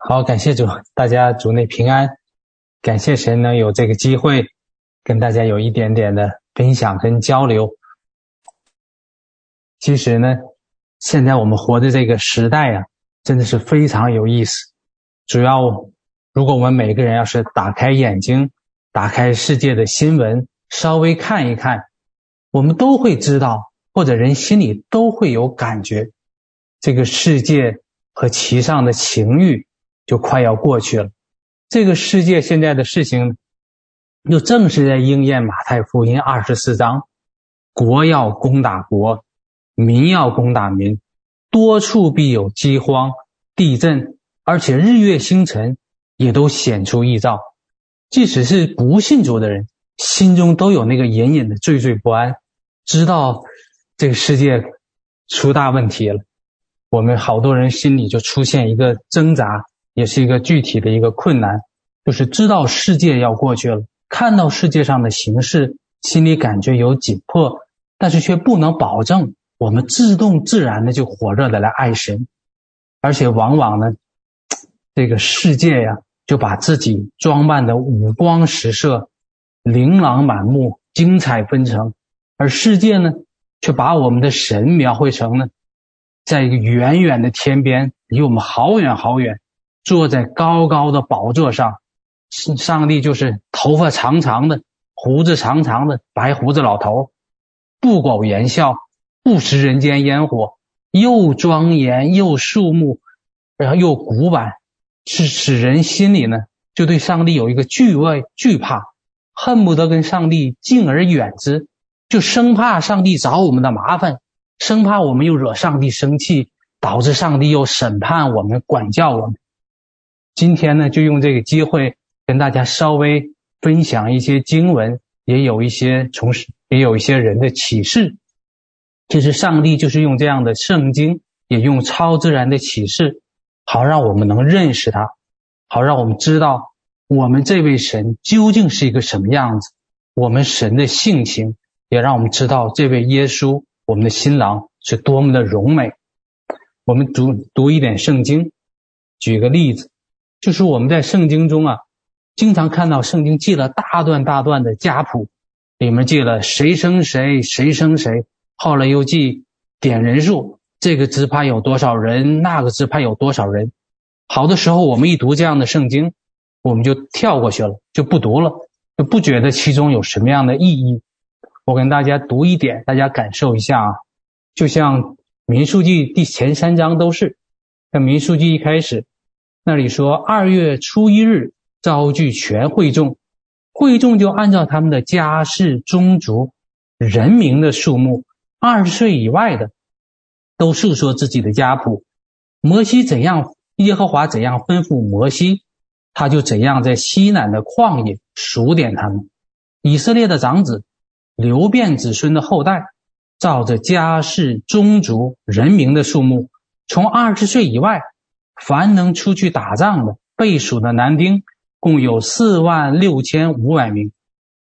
好，感谢主，大家主内平安。感谢神能有这个机会，跟大家有一点点的分享跟交流。其实呢，现在我们活的这个时代啊，真的是非常有意思。主要，如果我们每个人要是打开眼睛，打开世界的新闻，稍微看一看，我们都会知道，或者人心里都会有感觉，这个世界和其上的情欲。就快要过去了，这个世界现在的事情，又正是在应验马太福音二十四章：国要攻打国，民要攻打民，多处必有饥荒、地震，而且日月星辰也都显出异兆。即使是不信主的人，心中都有那个隐隐的惴惴不安，知道这个世界出大问题了。我们好多人心里就出现一个挣扎。也是一个具体的一个困难，就是知道世界要过去了，看到世界上的形势，心里感觉有紧迫，但是却不能保证我们自动自然的就火热的来爱神，而且往往呢，这个世界呀，就把自己装扮的五光十色、琳琅满目、精彩纷呈，而世界呢，却把我们的神描绘成呢，在一个远远的天边，离我们好远好远。坐在高高的宝座上，上帝就是头发长长的、胡子长长的白胡子老头，不苟言笑，不食人间烟火，又庄严又肃穆，然后又古板，是使人心里呢就对上帝有一个惧畏、惧怕，恨不得跟上帝敬而远之，就生怕上帝找我们的麻烦，生怕我们又惹上帝生气，导致上帝又审判我们、管教我们。今天呢，就用这个机会跟大家稍微分享一些经文，也有一些从事，也有一些人的启示。其实上帝就是用这样的圣经，也用超自然的启示，好让我们能认识他，好让我们知道我们这位神究竟是一个什么样子，我们神的性情，也让我们知道这位耶稣，我们的新郎是多么的荣美。我们读读一点圣经，举个例子。就是我们在圣经中啊，经常看到圣经记了大段大段的家谱，里面记了谁生谁，谁生谁，后来又记点人数，这个支派有多少人，那个支派有多少人。好的时候，我们一读这样的圣经，我们就跳过去了，就不读了，就不觉得其中有什么样的意义。我跟大家读一点，大家感受一下啊，就像民数记第前三章都是，像民数记一开始。那里说，二月初一日召聚全会众，会众就按照他们的家世、宗族、人名的数目，二十岁以外的，都述说自己的家谱。摩西怎样，耶和华怎样吩咐摩西，他就怎样在西南的旷野数点他们。以色列的长子，流变子孙的后代，照着家世、宗族、人名的数目，从二十岁以外。凡能出去打仗的，被数的男丁共有四万六千五百名。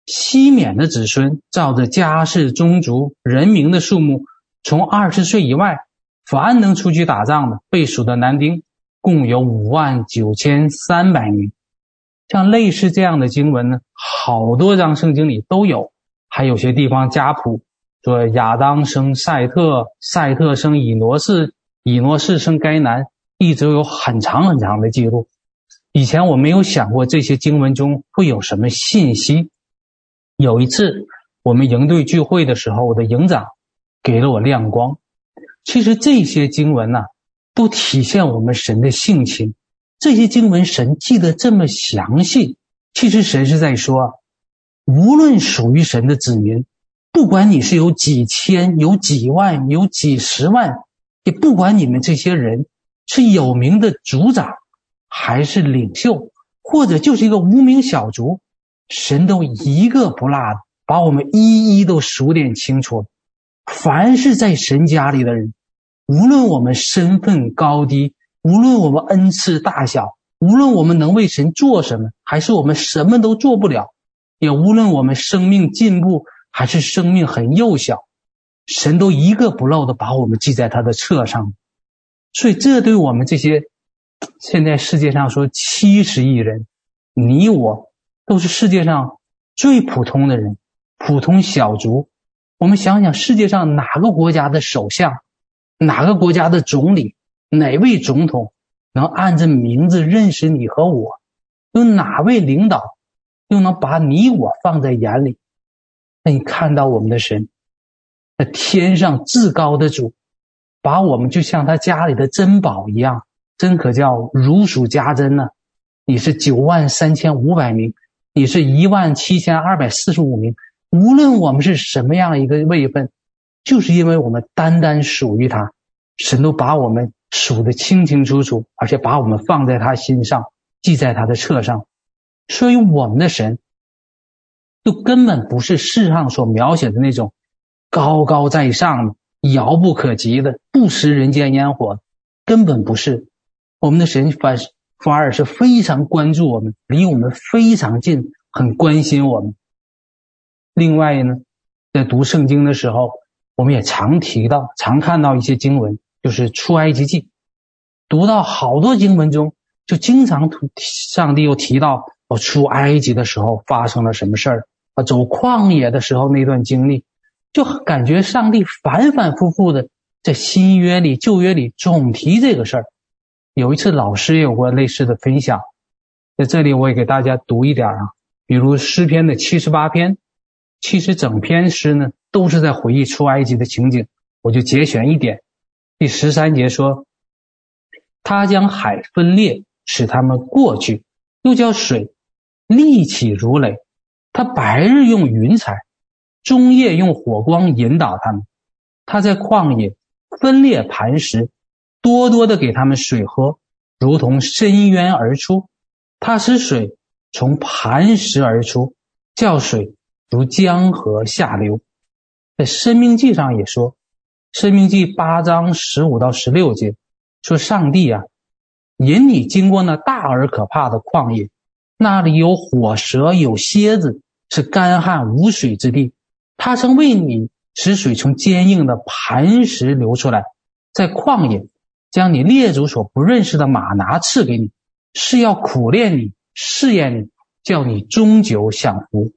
西缅的子孙，照着家世、宗族、人名的数目，从二十岁以外，凡能出去打仗的，被数的男丁共有五万九千三百名。像类似这样的经文呢，好多章圣经里都有，还有些地方家谱说亚当生赛特，赛特生以挪士，以挪士生该南。一直有很长很长的记录。以前我没有想过这些经文中会有什么信息。有一次我们营队聚会的时候，我的营长给了我亮光。其实这些经文呐、都体现我们神的性情。这些经文神记得这么详细，其实神是在说，无论属于神的子民，不管你是有几千、有几万、有几十万，也不管你们这些人。是有名的族长，还是领袖，或者就是一个无名小卒，神都一个不落的把我们一一都数点清楚。凡是在神家里的人，无论我们身份高低，无论我们恩赐大小，无论我们能为神做什么，还是我们什么都做不了，也无论我们生命进步还是生命很幼小，神都一个不漏的把我们记在他的册上。所以，这对我们这些现在世界上说七十亿人，你我都是世界上最普通的人，普通小卒。我们想想，世界上哪个国家的首相，哪个国家的总理，哪位总统能按着名字认识你和我？有哪位领导又能把你我放在眼里？那你看到我们的神，那天上至高的主，把我们就像他家里的珍宝一样，真可叫如数家珍呢。你是九万三千五百名，你是一万七千二百四十五名。无论我们是什么样一个位分，就是因为我们单单属于他，神都把我们数得清清楚楚，而且把我们放在他心上，记在他的册上。所以我们的神，就根本不是世上所描写的那种高高在上的、遥不可及的、不食人间烟火，根本不是。我们的神反反而是非常关注我们，离我们非常近，很关心我们。另外呢，在读圣经的时候，我们也常提到、常看到一些经文，就是出埃及记。读到好多经文中，就经常上帝又提到我出埃及的时候发生了什么事儿啊，走旷野的时候那段经历，就感觉上帝反反复复的在新约里、旧约里总提这个事儿。有一次老师也有过类似的分享，在这里我也给大家读一点啊，比如诗篇的七十八篇。其实整篇诗呢，都是在回忆出埃及的情景，我就节选一点。第十三节说：“他将海分裂，使他们过去；又叫水立起如垒。他白日用云彩，终夜用火光引导他们。他在旷野分裂磐石，多多的给他们水喝，如同深渊而出。他使水从磐石而出，叫水。”如江河下流，在《申命记》上也说，《申命记》八章十五到十六节说：“上帝啊，引你经过那大而可怕的旷野，那里有火蛇，有蝎子，是干旱无水之地。他曾为你使水从坚硬的磐石流出来，在旷野将你列祖所不认识的马拿赐给你，是要苦练你，试验你，叫你终久享福。”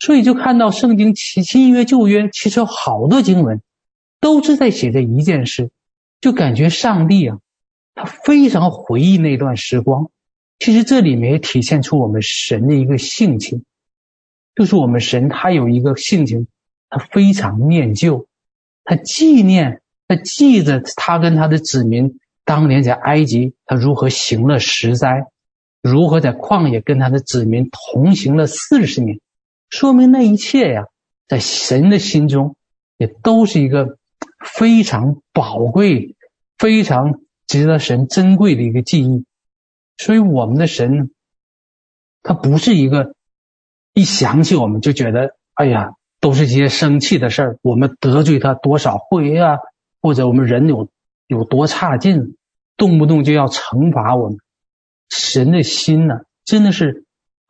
所以就看到圣经其新约旧约，其实有好多经文，都是在写这一件事，就感觉上帝啊，他非常回忆那段时光。其实这里面也体现出我们神的一个性情，就是我们神他有一个性情，他非常念旧，他纪念，他记着他跟他的子民当年在埃及他如何行了十灾，如何在旷野跟他的子民同行了四十年。说明那一切呀，在神的心中，也都是一个非常宝贵、非常值得神珍贵的一个记忆。所以，我们的神呢，他不是一个一想起我们就觉得，哎呀，都是一些生气的事儿，我们得罪他多少回啊，或者我们人有有多差劲，动不动就要惩罚我们。神的心呢，真的是。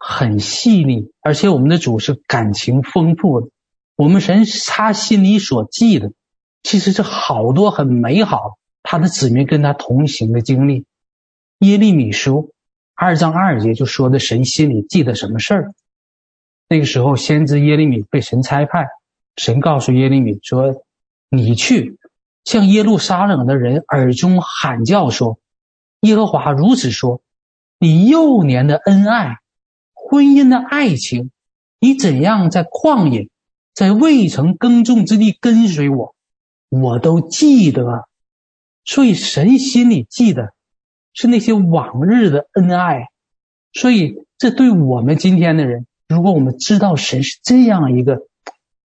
很细腻，而且我们的主是感情丰富的。我们神他心里所记的，其实是好多很美好，他的子民跟他同行的经历。耶利米书二章二节就说的神心里记得什么事儿。那个时候，先知耶利米被神差派，神告诉耶利米说：“你去向耶路撒冷的人耳中喊叫说，耶和华如此说：你幼年的恩爱。”婚姻的爱情，你怎样在旷野，在未曾耕种之地跟随我，我都记得。所以神心里记得是那些往日的恩爱。所以这对我们今天的人，如果我们知道神是这样一个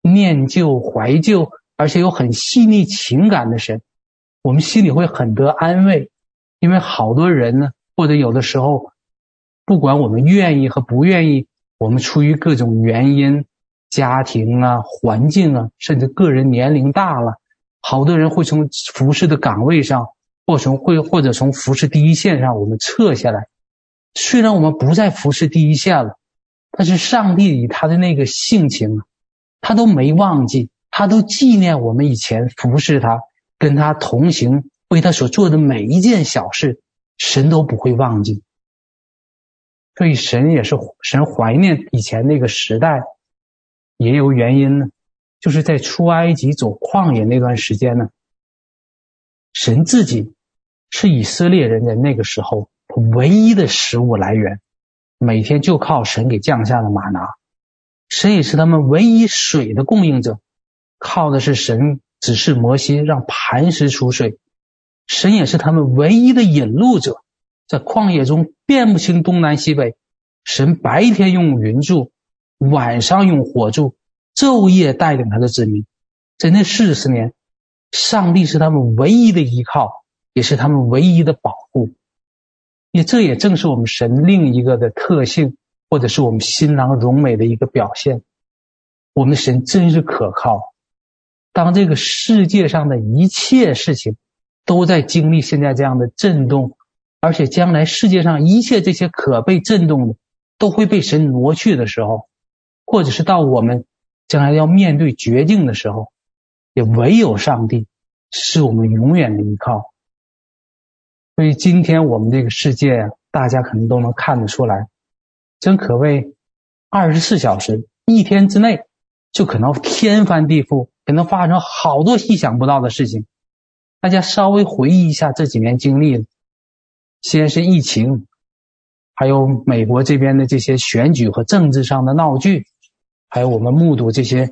念旧怀旧，而且有很细腻情感的神，我们心里会很得安慰。因为好多人呢，或者有的时候。不管我们愿意和不愿意，我们出于各种原因，家庭啊、环境啊，甚至个人年龄大了，好多人会从服侍的岗位上，或从会或者从服侍第一线上，我们撤下来。虽然我们不再服侍第一线了，但是上帝以他的那个性情，他都没忘记，他都纪念我们以前服侍他、跟他同行、为他所做的每一件小事。神都不会忘记。所以神也是神怀念以前那个时代，也有原因呢。就是在出埃及走旷野那段时间呢，神自己是以色列人的那个时候唯一的食物来源，每天就靠神给降下的玛拿。神也是他们唯一水的供应者，靠的是神指示摩西让磐石出水。神也是他们唯一的引路者，在旷野中辨不清东南西北。神白天用云柱，晚上用火柱。昼夜带领他的子民，在那四十年，上帝是他们唯一的依靠，也是他们唯一的保护。也这也正是我们神另一个的特性，或者是我们新郎荣美的一个表现。我们神真是可靠。当这个世界上的一切事情都在经历现在这样的震动，而且将来世界上一切这些可被震动的都会被神挪去的时候，或者是到我们。将来要面对绝境的时候，也唯有上帝是我们永远的依靠。所以今天我们这个世界啊，大家可能都能看得出来，真可谓二十四小时一天之内就可能天翻地覆，可能发生好多意想不到的事情。大家稍微回忆一下这几年经历，先是疫情，还有美国这边的这些选举和政治上的闹剧。还有我们目睹这些，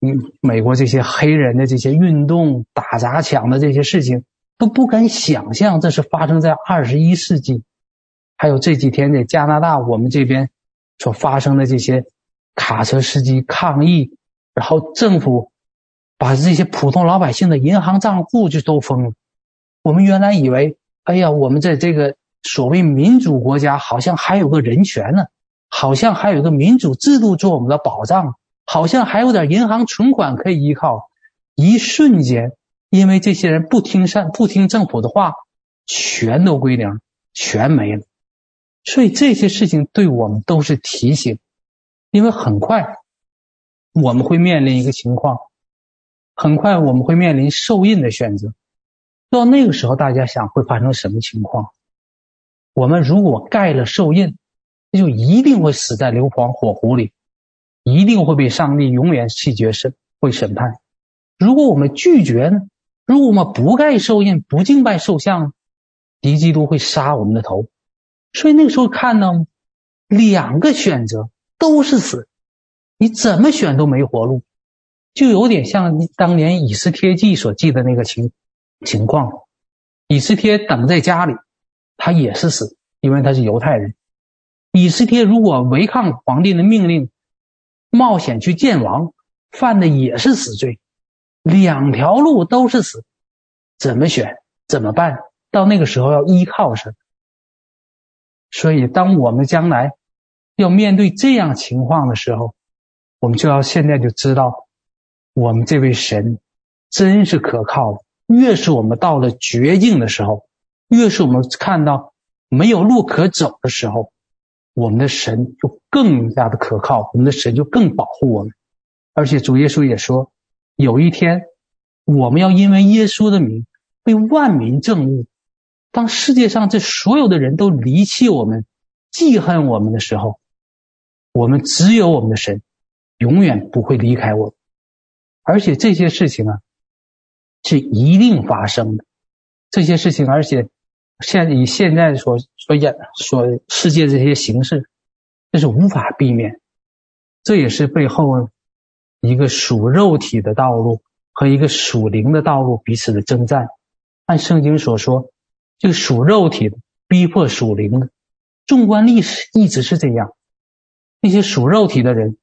嗯，美国这些黑人的这些运动、打砸抢的这些事情，都不敢想象这是发生在二十一世纪。还有这几天在加拿大，我们这边所发生的这些卡车司机抗议，然后政府把这些普通老百姓的银行账户就都封了。我们原来以为，哎呀，我们在这个所谓民主国家，好像还有个人权呢。好像还有个民主制度做我们的保障，好像还有点银行存款可以依靠。一瞬间，因为这些人不听善、不听政府的话，全都归零，全没了。所以这些事情对我们都是提醒，因为很快我们会面临一个情况，很快我们会面临受印的选择。到那个时候，大家想会发生什么情况？我们如果盖了受印。那就一定会死在硫磺火湖里，一定会被上帝永远弃绝审会审判。如果我们拒绝呢？如果我们不盖受印，不敬拜兽像，敌基督会杀我们的头。所以那个时候看到两个选择都是死，你怎么选都没活路，就有点像当年以斯帖记所记的那个情情况。以斯帖等在家里，他也是死，因为他是犹太人。以斯帖如果违抗皇帝的命令，冒险去见王，犯的也是死罪。两条路都是死，怎么选？怎么办？到那个时候要依靠谁？所以，当我们将来要面对这样情况的时候，我们就要现在就知道，我们这位神真是可靠的。越是我们到了绝境的时候，越是我们看到没有路可走的时候。我们的神就更加的可靠，我们的神就更保护我们，而且主耶稣也说，有一天我们要因为耶稣的名被万民憎恶。当世界上这所有的人都离弃我们、记恨我们的时候，我们只有我们的神永远不会离开我们，而且这些事情啊是一定发生的，这些事情，而且。现以现在所所演所世界这些形式，这是无法避免，这也是背后一个属肉体的道路和一个属灵的道路彼此的征战。按圣经所说，这个属肉体的逼迫属灵的。纵观历史，一直是这样。那些属肉体的人，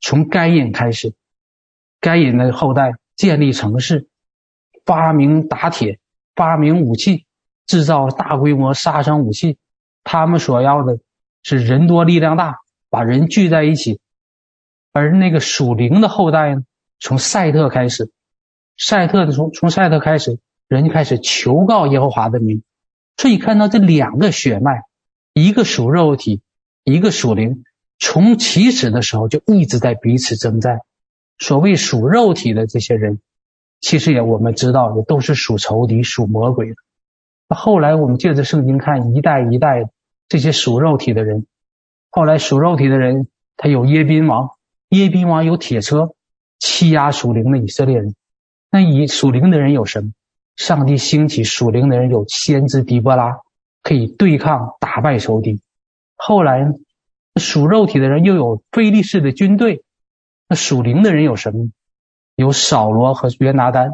从该隐开始，该隐的后代建立城市，发明打铁，发明武器。制造大规模杀伤武器，他们所要的是人多力量大，把人聚在一起。而那个属灵的后代呢，从赛特开始，赛特的从从赛特开始，人就开始求告耶和华的名。所以看到这两个血脉，一个属肉体，一个属灵，从起始的时候就一直在彼此征战。所谓属肉体的这些人，其实也我们知道，也都是属仇敌、属魔鬼的。后来我们借着圣经看，一代一代这些属肉体的人，后来属肉体的人，他有耶宾王，耶宾王有铁车，欺压属灵的以色列人。那以属灵的人有什么？上帝兴起属灵的人有先知底波拉，可以对抗打败仇敌。后来呢属肉体的人又有非利士的军队。那属灵的人有什么？有扫罗和约拿单，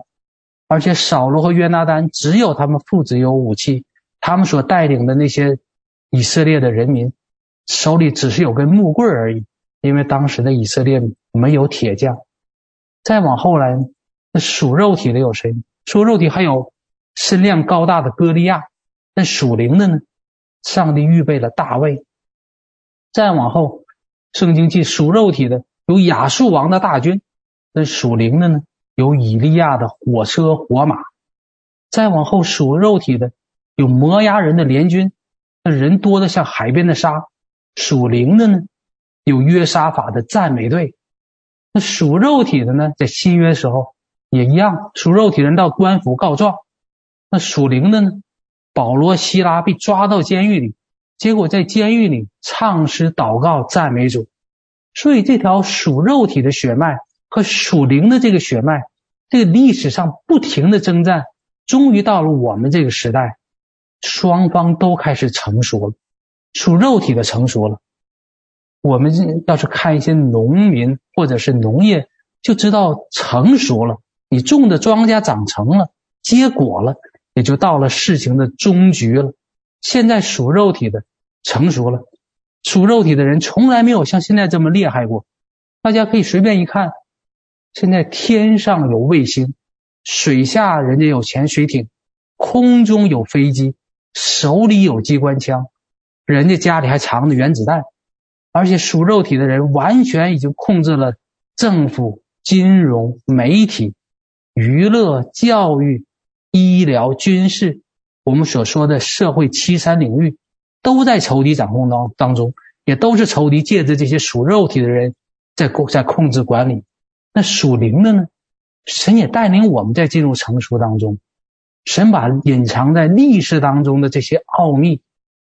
而且扫罗和约拿单只有他们父子有武器，他们所带领的那些以色列的人民手里只是有根木棍而已，因为当时的以色列没有铁匠。再往后来，那属肉体的有谁？属肉体还有身量高大的哥利亚，那属灵的呢？上帝预备了大卫。再往后，圣经记属肉体的。有亚述王的大军，那属灵的呢？有以利亚的火车火马。再往后属肉体的，有摩押人的联军，那人多的像海边的沙。属灵的呢？有约沙法的赞美队。那属肉体的呢？在新约时候也一样，属肉体人到官府告状。那属灵的呢？保罗、希拉被抓到监狱里，结果在监狱里唱诗祷告赞美主。所以，这条属肉体的血脉和属灵的这个血脉，这个历史上不停的征战，终于到了我们这个时代，双方都开始成熟了。属肉体的成熟了，我们要是看一些农民或者是农业，就知道成熟了。你种的庄稼长成了，结果了，也就到了事情的终局了。现在属肉体的成熟了。属肉体的人从来没有像现在这么厉害过，大家可以随便一看，现在天上有卫星，水下人家有潜水艇，空中有飞机，手里有机关枪，人家家里还藏着原子弹，而且属肉体的人完全已经控制了政府、金融、媒体、娱乐、教育、医疗、军事，我们所说的社会七三领域。都在仇敌掌控当当中，也都是仇敌借着这些属肉体的人在控在控制管理。那属灵的呢？神也带领我们在进入成熟当中，神把隐藏在历史当中的这些奥秘，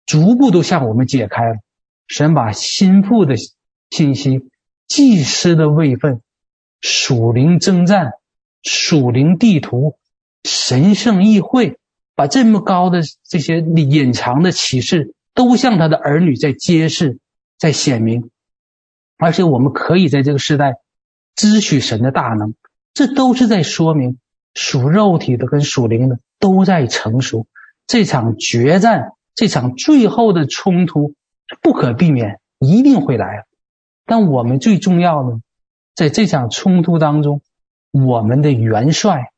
逐步都向我们解开了。神把心腹的信息、祭司的位分、属灵征战、属灵地图、神圣议会。把这么高的这些隐藏的启示，都向他的儿女在揭示，在显明，而且我们可以在这个时代支取神的大能，这都是在说明属肉体的跟属灵的都在成熟。这场决战，这场最后的冲突不可避免，一定会来。但我们最重要的，在这场冲突当中，我们的元帅，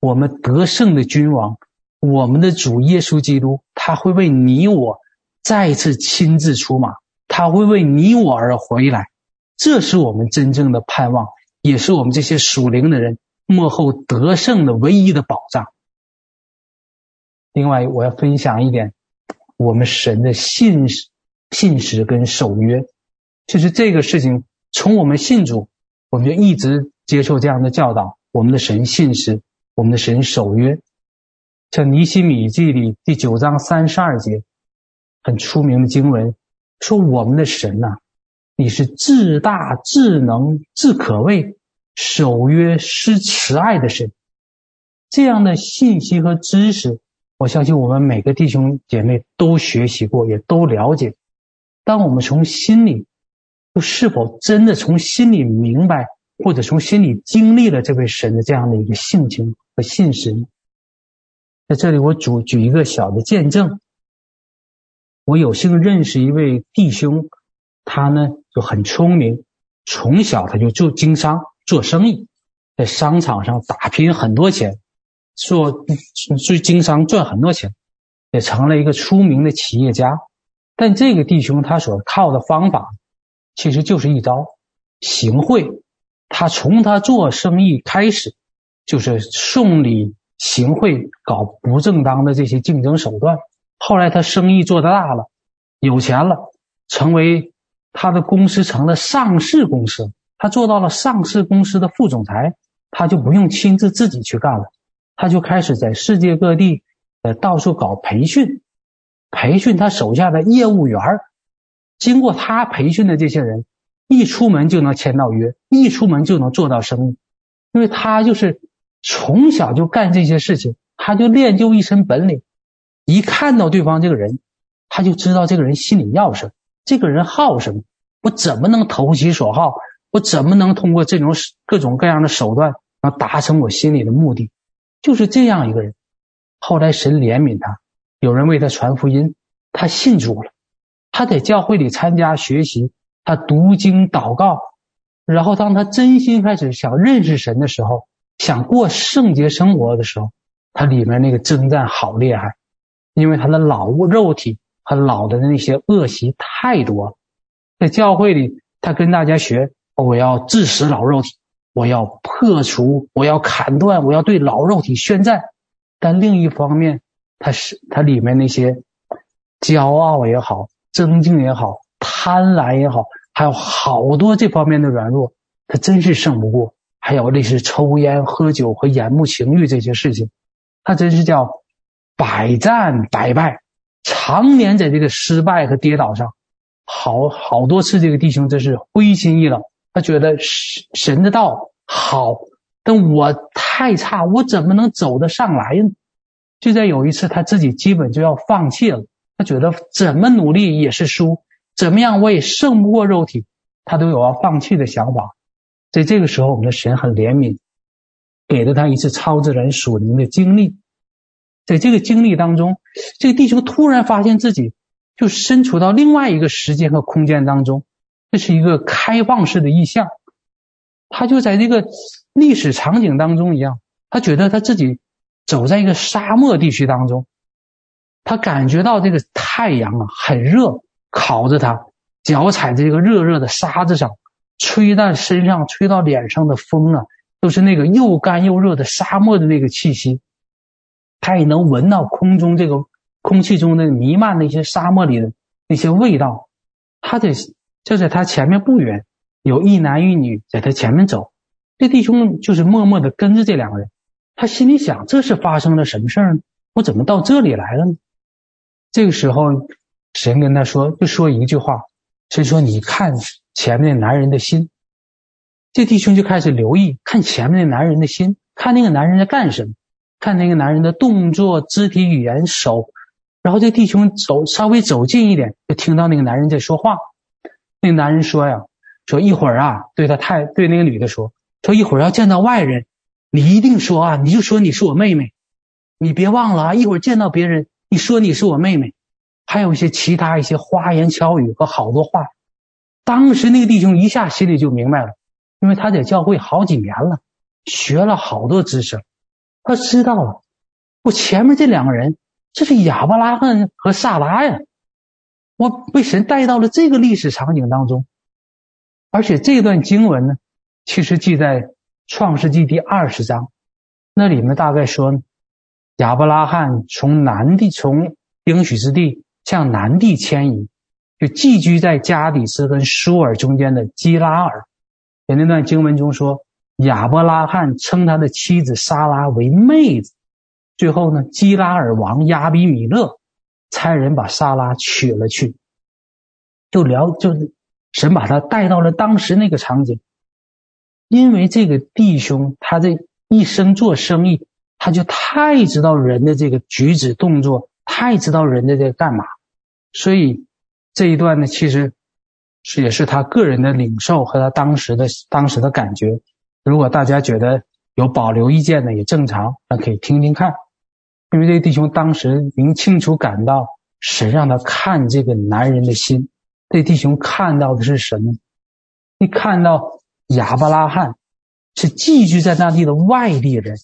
我们得胜的君王。我们的主耶稣基督，他会为你我再次亲自出马，他会为你我而回来，这是我们真正的盼望，也是我们这些属灵的人幕后得胜的唯一的保障。另外，我要分享一点，我们神的信使、信实跟守约，就是这个事情，从我们信主，我们就一直接受这样的教导，我们的神信实，我们的神守约。像尼希米记里第九章三十二节，很出名的经文，说我们的神呐、你是至大至能至可畏，守约施慈爱的神。这样的信息和知识，我相信我们每个弟兄姐妹都学习过，也都了解。当我们从心里，又是否真的从心里明白，或者从心里经历了这位神的这样的一个性情和信实？在这里，我举举一个小的见证。我有幸认识一位弟兄，他呢就很聪明，从小他就做经商做生意，在商场上打拼很多钱，做做经商赚很多钱，也成了一个出名的企业家。但这个弟兄他所靠的方法，其实就是一招行贿。他从他做生意开始，就是送礼。行贿搞不正当的这些竞争手段，后来他生意做得大了，有钱了，成为他的公司成了上市公司，他做到了上市公司的副总裁，他就不用亲自自己去干了，他就开始在世界各地呃，到处搞培训，培训他手下的业务员。经过他培训的这些人，一出门就能签到约，一出门就能做到生意，因为他就是从小就干这些事情，他就练就一身本领。一看到对方这个人，他就知道这个人心里要什么，这个人好什么，我怎么能投其所好？我怎么能通过这种各种各样的手段，能达成我心里的目的？就是这样一个人。后来神怜悯他，有人为他传福音，他信主了。他在教会里参加学习，他读经祷告，然后当他真心开始想认识神的时候，想过圣洁生活的时候，他里面那个征战好厉害，因为他的老物肉体和老的那些恶习太多了。在教会里，他跟大家学：我要致死老肉体，我要破除，我要砍断，我要对老肉体宣战。但另一方面，他是他里面那些骄傲也好。争竞也好，贪婪也好，还有好多这方面的软弱，他真是胜不过。还有类似抽烟、喝酒和眼目情欲这些事情，他真是叫百战百败，常年在这个失败和跌倒上，好好多次这个弟兄真是灰心意冷。他觉得神神的道好，但我太差，我怎么能走得上来呢？就在有一次，他自己基本就要放弃了。他觉得怎么努力也是输，怎么样我也胜不过肉体，他都有要放弃的想法。在这个时候，我们的神很怜悯，给了他一次超自然属灵的经历。在这个经历当中，这个弟兄突然发现自己就身处到另外一个时间和空间当中，这是一个开放式的意象。他就在这个历史场景当中一样，他觉得他自己走在一个沙漠地区当中。他感觉到这个太阳啊很热，烤着他，脚踩在这个热热的沙子上，吹到身上、吹到脸上的风啊，都是那个又干又热的沙漠的那个气息。他也能闻到空中这个空气中的弥漫那些沙漠里的那些味道。他在就在他前面不远，有一男一女在他前面走。这弟兄就是默默的跟着这两个人。他心里想：这是发生了什么事儿呢？我怎么到这里来了呢？这个时候，神跟他说，就说一句话，神说：“你看前面那男人的心。”这弟兄就开始留意，看前面那男人的心，看那个男人在干什么，看那个男人的动作、肢体语言、手。然后这弟兄走稍微走近一点，就听到那个男人在说话。那男人说呀：“说一会儿啊，对他太对那个女的说，说一会儿要见到外人，你一定说啊，你就说你是我妹妹，你别忘了啊，一会儿见到别人。”你说你是我妹妹，还有一些其他一些花言巧语和好多话。当时那个弟兄一下心里就明白了，因为他在教会好几年了，学了好多知识，他知道了，我前面这两个人，这是亚伯拉罕和撒拉呀，我被神带到了这个历史场景当中，而且这段经文呢，其实记在创世纪第二十章，那里面大概说呢。亚伯拉罕从南地，从应许之地向南地迁移，就寄居在加底斯跟舒尔中间的基拉尔。在那段经文中说，亚伯拉罕称他的妻子莎拉为妹子。最后呢，基拉尔王亚比米勒差人把莎拉娶了去，就聊就是神把他带到了当时那个场景，因为这个弟兄他这一生做生意。他就太知道人的这个举止动作，太知道人的在干嘛，所以这一段呢，其实是也是他个人的领受和他当时的当时的感觉。如果大家觉得有保留意见呢，也正常，那可以听听看。因为这个弟兄当时已经清楚感到神让他看这个男人的心，这弟兄看到的是什么？一看到亚伯拉罕是寄居在那地的外地人。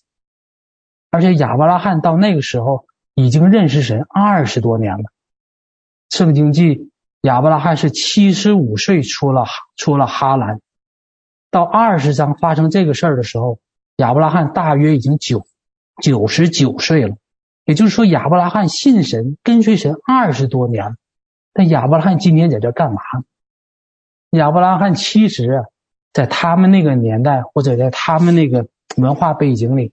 而且亚伯拉罕到那个时候已经认识神二十多年了。圣经记亚伯拉罕是七十五岁出了出了哈兰，到二十章发生这个事儿的时候，亚伯拉罕大约已经九九十九岁了。也就是说，亚伯拉罕信神跟随神二十多年了。但亚伯拉罕今天在这干嘛？亚伯拉罕其实啊，在他们那个年代或者在他们那个文化背景里。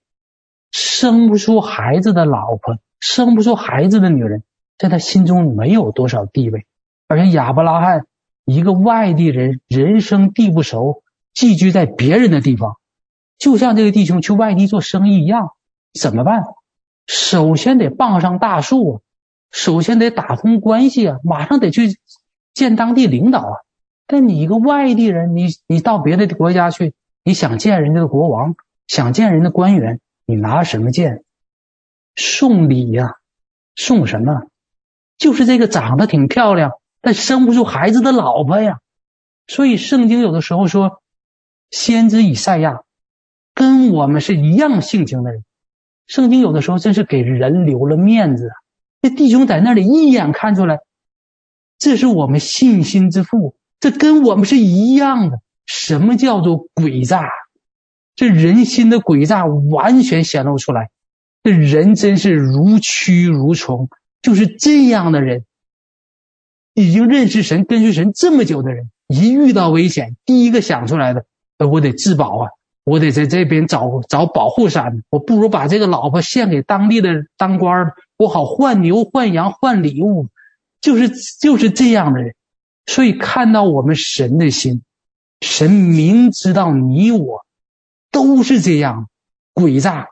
生不出孩子的老婆，生不出孩子的女人，在他心中没有多少地位。而且亚伯拉罕一个外地人，人生地不熟，寄居在别人的地方，就像这个弟兄去外地做生意一样，怎么办？首先得傍上大树啊，首先得打通关系啊，马上得去见当地领导啊。但你一个外地人，你你到别的国家去，你想见人家的国王，想见人的官员，你拿什么见？送礼呀，送什么？就是这个长得挺漂亮，但生不出孩子的老婆呀。所以圣经有的时候说，先知以赛亚跟我们是一样性情的人。圣经有的时候真是给人留了面子啊！这弟兄在那里一眼看出来，这是我们信心之父。这跟我们是一样的。什么叫做诡诈？这人心的诡诈完全显露出来。这人真是如蛆如虫，就是这样的人。已经认识神、跟随神这么久的人，一遇到危险，第一个想出来的，呃，我得自保啊，我得在这边找找保护伞。我不如把这个老婆献给当地的当官的，我好换牛、换羊、换礼物。就是就是这样的人。所以看到我们神的心，神明知道你我都是这样诡诈，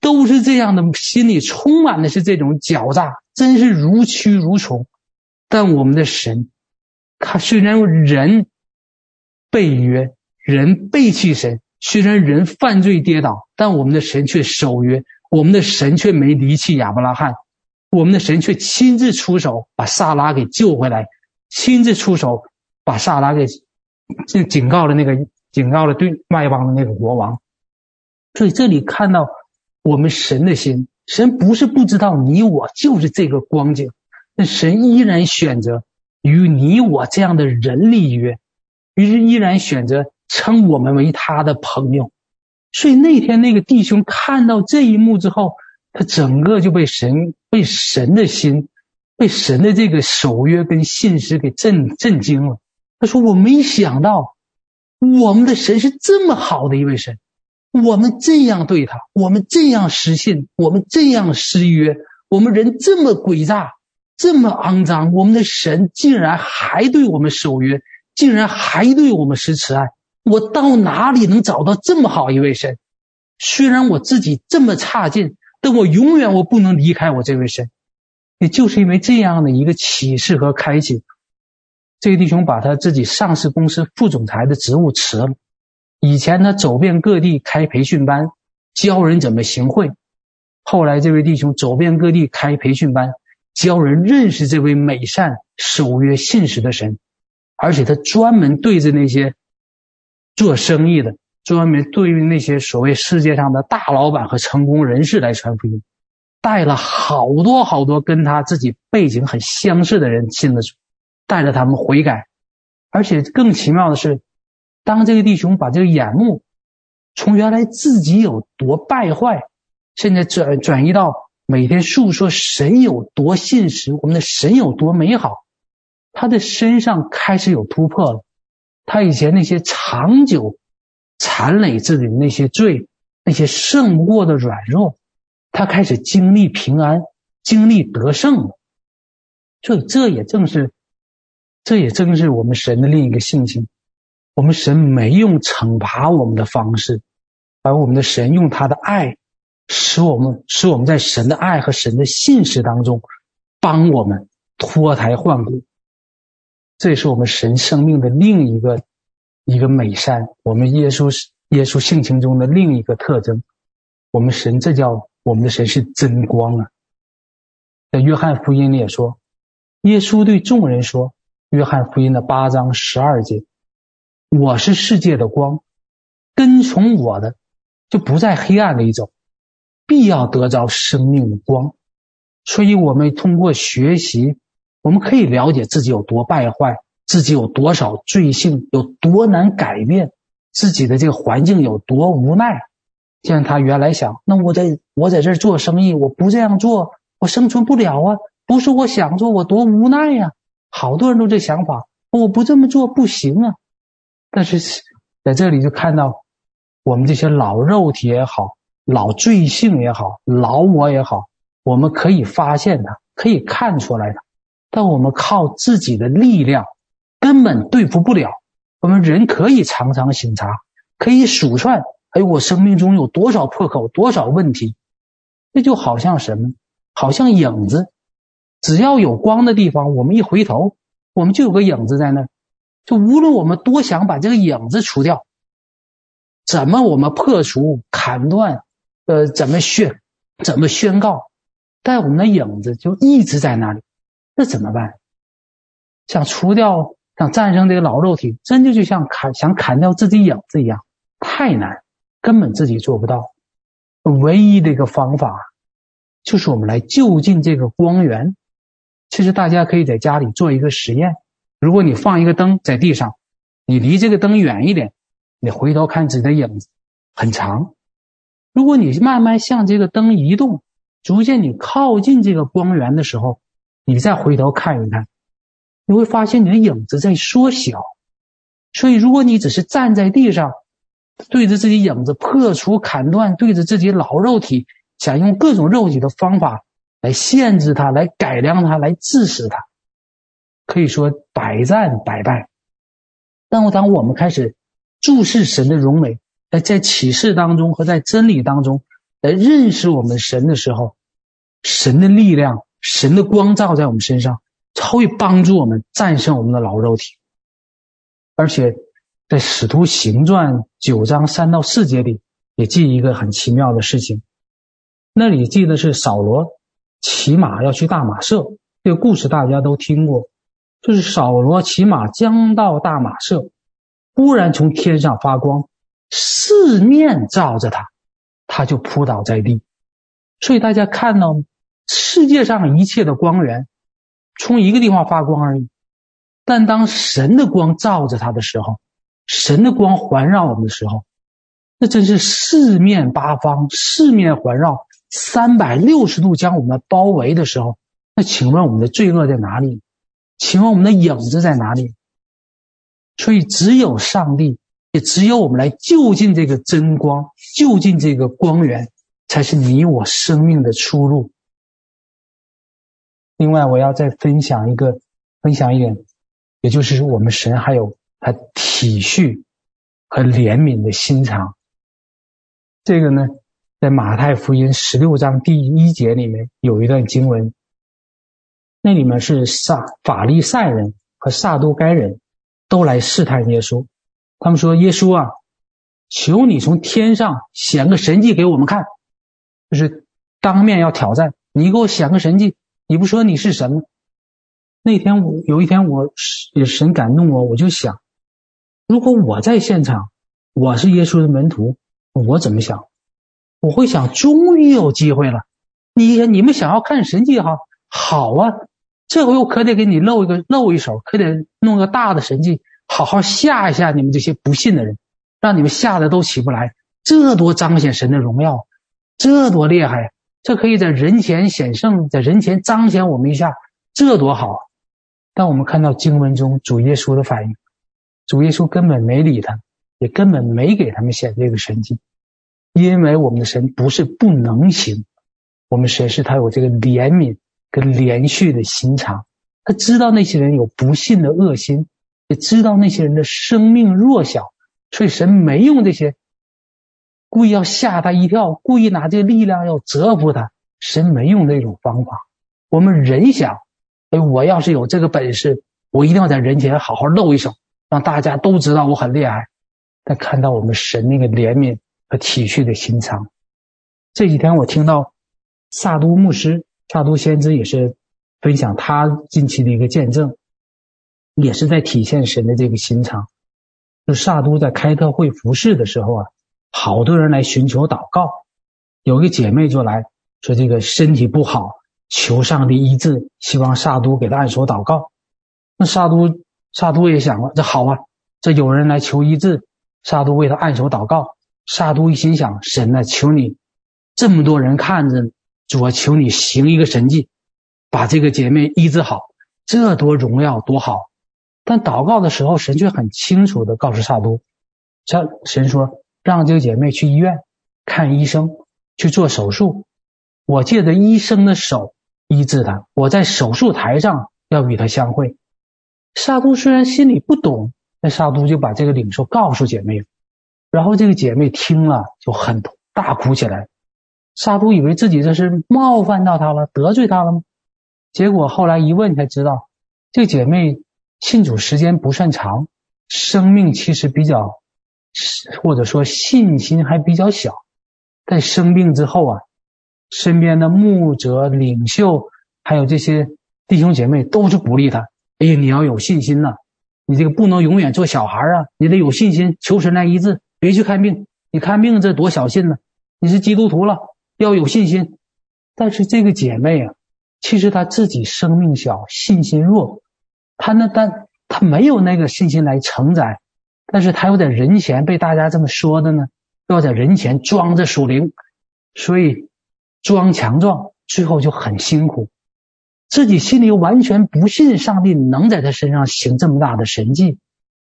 都是这样的，心里充满的是这种狡诈，真是如蛆如虫。但我们的神，他虽然人背约，人背弃神，虽然人犯罪跌倒，但我们的神却守约，我们的神却没离弃亚伯拉罕，我们的神却亲自出手把撒拉给救回来。亲自出手，把萨拉给警警告了那个警告了对外邦的那个国王。所以这里看到我们神的心，神不是不知道你我就是这个光景，那神依然选择与你我这样的人立约，于是依然选择称我们为他的朋友。所以那天那个弟兄看到这一幕之后，他整个就被神被神的心。被神的这个守约跟信实给震震惊了。他说：“我没想到，我们的神是这么好的一位神。我们这样对他，我们这样失信，我们这样失约，我们人这么诡诈，这么肮脏，我们的神竟然还对我们守约，竟然还对我们施慈爱。我到哪里能找到这么好一位神？虽然我自己这么差劲，但我永远我不能离开我这位神。”也就是因为这样的一个启示和开启，这个弟兄把他自己上市公司副总裁的职务辞了。以前他走遍各地开培训班，教人怎么行贿。后来这位弟兄走遍各地开培训班，教人认识这位美善、守约、信实的神。而且他专门对着那些做生意的，专门对于那些所谓世界上的大老板和成功人士来传福音。带了好多好多跟他自己背景很相似的人信了主，带着他们悔改，而且更奇妙的是，当这个弟兄把这个眼目从原来自己有多败坏，现在转转移到每天诉说神有多信实，我们的神有多美好，他的身上开始有突破了。他以前那些长久缠累自己的那些罪，那些胜不过的软弱。他开始经历平安，经历得胜了，所以这也正是，这也正是我们神的另一个性情。我们神没用惩罚我们的方式，而我们的神用他的爱，使我们使我们在神的爱和神的信实当中，帮我们脱胎换骨。这也是我们神生命的另一个一个美善，我们耶稣耶稣性情中的另一个特征。我们神这叫。我们的神是真光啊！在约翰福音里也说，耶稣对众人说：“约翰福音的八章十二节，我是世界的光，跟从我的就不在黑暗里走，必要得着生命的光。”所以，我们通过学习，我们可以了解自己有多败坏，自己有多少罪性，有多难改变，自己的这个环境有多无奈。像他原来想，那我在我在这儿做生意，我不这样做，我生存不了啊！不是我想做，我多无奈呀！好多人都这想法，我不这么做不行啊！但是在这里就看到，我们这些老肉体也好，老罪性也好，老我也好，我们可以发现它，可以看出来的，但我们靠自己的力量根本对付不了。我们人可以常常醒察，可以数算，哎，我生命中有多少破口，多少问题。那就好像什么？好像影子，只要有光的地方，我们一回头，我们就有个影子在那儿。就无论我们多想把这个影子除掉，怎么我们破除、砍断，呃，怎么宣，怎么宣告，但我们的影子就一直在那里。那怎么办？想除掉、想战胜这个老肉体，真的就像砍想砍掉自己影子一样，太难，根本自己做不到。唯一的一个方法，就是我们来就近这个光源。其实大家可以在家里做一个实验。如果你放一个灯在地上，你离这个灯远一点，你回头看自己的影子很长。如果你慢慢向这个灯移动，逐渐你靠近这个光源的时候，你再回头看一看，你会发现你的影子在缩小。所以，如果你只是站在地上，对着自己影子破除、砍断，对着自己老肉体，想用各种肉体的方法来限制它、来改良它、来致死它。可以说百战百败，但我当我们开始注视神的荣美，在在启示当中和在真理当中来认识我们神的时候，神的力量、神的光照在我们身上，才会帮助我们战胜我们的老肉体。而且在《使徒行传》九章三到四节里也记一个很奇妙的事情，那里记得是扫罗骑马要去大马色，这个故事大家都听过。就是扫罗骑马将到大马色，忽然从天上发光，四面照着他，他就扑倒在地。所以大家看到世界上一切的光源，从一个地方发光而已。但当神的光照着他的时候，神的光环绕我们的时候，那真是四面八方、四面环绕、三百六十度将我们包围的时候，那请问我们的罪恶在哪里？请问我们的影子在哪里？所以只有上帝，也只有我们来就近这个真光，就近这个光源，才是你我生命的出路。另外，我要再分享一个，分享一点，也就是说，我们神还有他体恤和怜悯的心肠。这个呢，在马太福音十六章第一节里面有一段经文。那里面是撒法利赛人和撒都该人都来试探耶稣，他们说：“耶稣啊，求你从天上显个神迹给我们看，就是当面要挑战你，给我显个神迹。你不说你是神吗？”那天我有一天我也神感动我，我就想，如果我在现场，我是耶稣的门徒，我怎么想？我会想，终于有机会了。你你们想要看神迹哈？好啊。这回我可得给你露一个露一手，可得弄个大的神迹，好好吓一吓你们这些不信的人，让你们吓得都起不来。这多彰显神的荣耀，这多厉害！这可以在人前显圣，在人前彰显我们一下，这多好！但我们看到经文中主耶稣的反应，主耶稣根本没理他，也根本没给他们显这个神迹，因为我们的神不是不能行，我们神是他有这个怜悯。跟连续的心肠，他知道那些人有不信的恶心，也知道那些人的生命弱小，所以神没用这些故意要吓他一跳，故意拿这个力量要折服他。神没用那种方法。我们人想，哎，我要是有这个本事，我一定要在人前好好露一手，让大家都知道我很厉害。但看到我们神那个怜悯和体恤的心肠，这几天我听到萨都牧师。萨都先知也是分享他近期的一个见证，也是在体现神的这个心肠。就萨都在开特会服侍的时候啊，好多人来寻求祷告，有一个姐妹就来说这个身体不好，求上帝医治，希望萨都给他按手祷告。那萨都撒都也想了，这好啊，这有人来求医治，撒都为他按手祷告。撒都一心想，神啊，求你这么多人看着。主啊，求你行一个神迹，把这个姐妹医治好，这多荣耀多好！但祷告的时候，神却很清楚地告诉撒都，神说让这个姐妹去医院看医生去做手术。我借着医生的手医治她，我在手术台上要与她相会。沙都虽然心里不懂，那沙都就把这个领受告诉姐妹，然后这个姐妹听了就很大哭起来。沙都以为自己这是冒犯到他了，得罪他了吗？结果后来一问才知道，这姐妹信主时间不算长，生命其实比较，或者说信心还比较小。在生病之后啊，身边的牧者、领袖还有这些弟兄姐妹都是鼓励他：“哎呀，你要有信心呐、你这个不能永远做小孩啊，你得有信心，求神来医治，别去看病。你看病这多小信呢，你是基督徒了，要有信心。”但是这个姐妹啊。其实她自己生命小，信心弱，她那但她没有那个信心来承载，但是她又在人前被大家这么说的呢，要在人前装着属灵，所以装强壮，最后就很辛苦，自己心里又完全不信上帝能在他身上行这么大的神迹，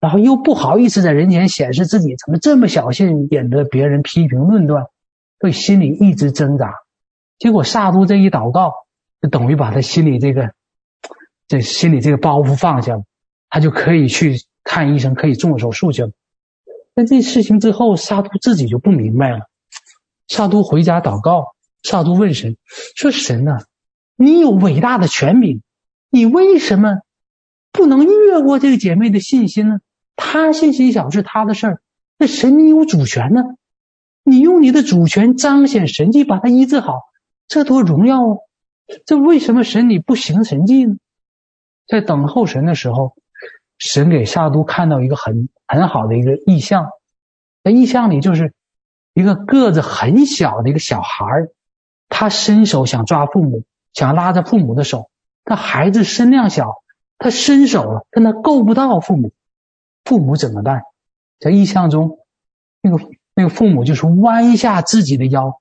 然后又不好意思在人前显示自己怎么这么小心，免得别人批评论断，所以心里一直挣扎，结果萨都这一祷告。就等于把他心里这个，这心里这个包袱放下了，他就可以去看医生，可以动手术去了。但这事情之后，萨都自己就不明白了。萨都回家祷告，萨都问神说：“神呐，你有伟大的权柄，你为什么不能越过这个姐妹的信心呢？她信心小是她的事儿，那神你有主权呢？你用你的主权彰显神迹，把她医治好，这多荣耀啊！”这为什么神你不行神迹呢？在等候神的时候，神给夏都看到一个很很好的一个异象，在异象里就是一个个子很小的一个小孩，他伸手想抓父母，想拉着父母的手，但孩子身量小，他伸手了，但他够不到父母，父母怎么办？在印象中，那个那个父母就是弯下自己的腰，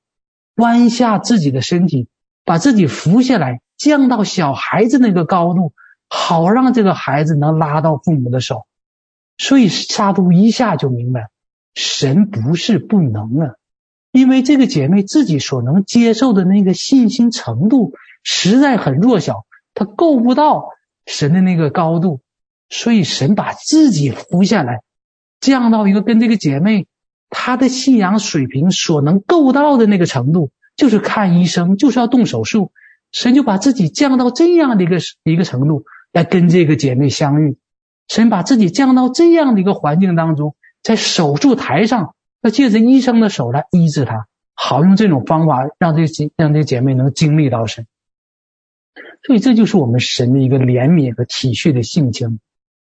弯下自己的身体。把自己扶下来，降到小孩子那个高度，好让这个孩子能拉到父母的手。所以沙都一下就明白，神不是不能啊，因为这个姐妹自己所能接受的那个信心程度实在很弱小，她够不到神的那个高度，所以神把自己扶下来，降到一个跟这个姐妹她的信仰水平所能够到的那个程度。就是看医生，就是要动手术，神就把自己降到这样的一个一个程度来跟这个姐妹相遇。神把自己降到这样的一个环境当中，在手术台上要借着医生的手来医治她，好用这种方法让这姐让这姐妹能经历到神。所以这就是我们神的一个怜悯和体恤的性情，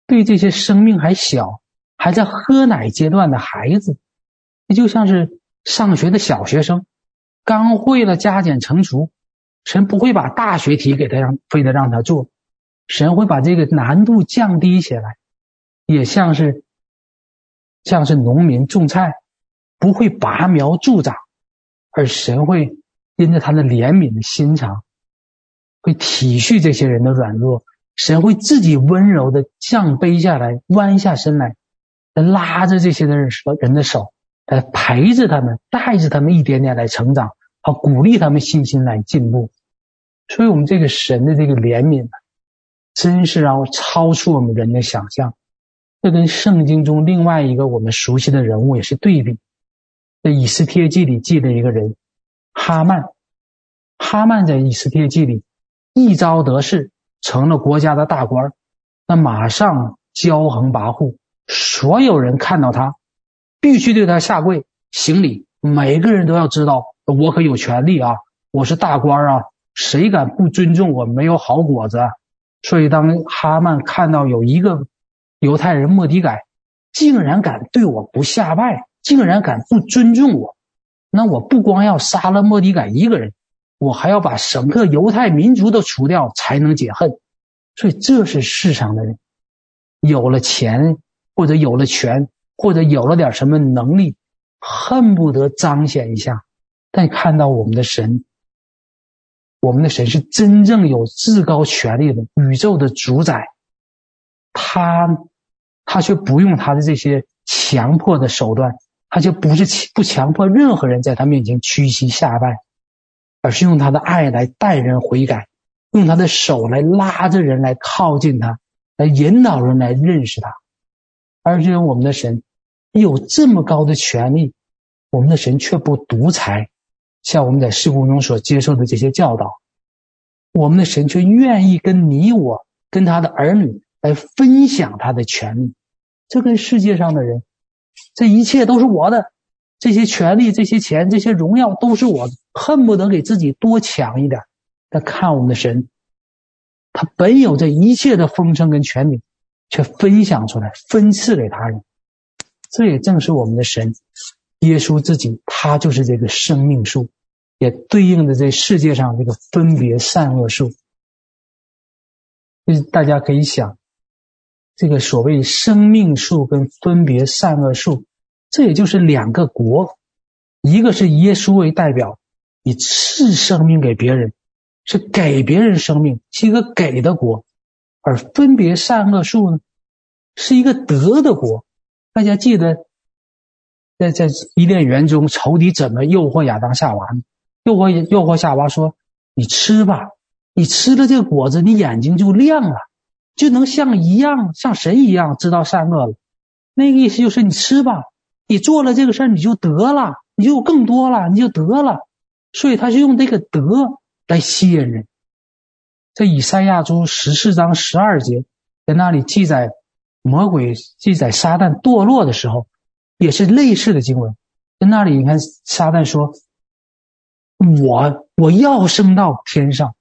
对这些生命还小、还在喝奶阶段的孩子，也就像是上学的小学生。刚会了加减乘除，神不会把大学题给他让非得让他做，神会把这个难度降低起来，也像是像是农民种菜，不会拔苗助长，而神会因着他的怜悯的心肠，会体恤这些人的软弱，神会自己温柔的降卑下来，弯下身来，拉着这些的人人的手。来陪着他们，带着他们一点点来成长，好鼓励他们信心来进步。所以，我们这个神的这个怜悯，真是让超出我们人的想象。这跟圣经中另外一个我们熟悉的人物也是对比。在以斯帖记里记的一个人，哈曼。哈曼在以斯帖记里一朝得势，成了国家的大官，那马上骄横跋扈，所有人看到他。必须对他下跪行礼，每个人都要知道我可有权利啊！我是大官啊，谁敢不尊重我，没有好果子。所以当哈曼看到有一个犹太人莫迪改，竟然敢对我不下拜，竟然敢不尊重我，那我不光要杀了莫迪改一个人，我还要把整个犹太民族都除掉，才能解恨。所以这是世上的人，有了钱或者有了权。或者有了点什么能力，恨不得彰显一下，但看到我们的神，我们的神是真正有至高权力的宇宙的主宰，他他却不用他的这些强迫的手段，他就不是不强迫任何人在他面前屈膝下拜，而是用他的爱来带人悔改，用他的手来拉着人来靠近他，来引导人来认识他。而且我们的神有这么高的权利，我们的神却不独裁，像我们在事故中所接受的这些教导，我们的神却愿意跟你我、跟他的儿女来分享他的权利。这跟世界上的人，这一切都是我的，这些权利、这些钱、这些荣耀都是我，恨不得给自己多抢一点。但看我们的神，他本有这一切的丰盛跟权柄。却分享出来，分赐给他人，这也正是我们的神，耶稣自己，他就是这个生命树，也对应的这世界上这个分别善恶树。就是大家可以想，这个所谓生命树跟分别善恶树，这也就是两个国，一个是耶稣为代表，以赐生命给别人，是给别人生命，是一个给的国。而分别善恶树呢，是一个得的国。大家记得，在在伊甸园中，仇敌怎么诱惑亚当夏娃呢？诱惑诱惑夏娃说：“你吃吧，你吃了这个果子，你眼睛就亮了，就能像一样，像神一样知道善恶了。”那个意思就是你吃吧，你做了这个事儿，你就得了，你就更多了，你就得了。所以他是用这个得来吸引人。在以赛亚书十四章十二节，在那里记载魔鬼记载撒旦堕落的时候，也是类似的经文。在那里，你看撒旦说：“我我要升到天上，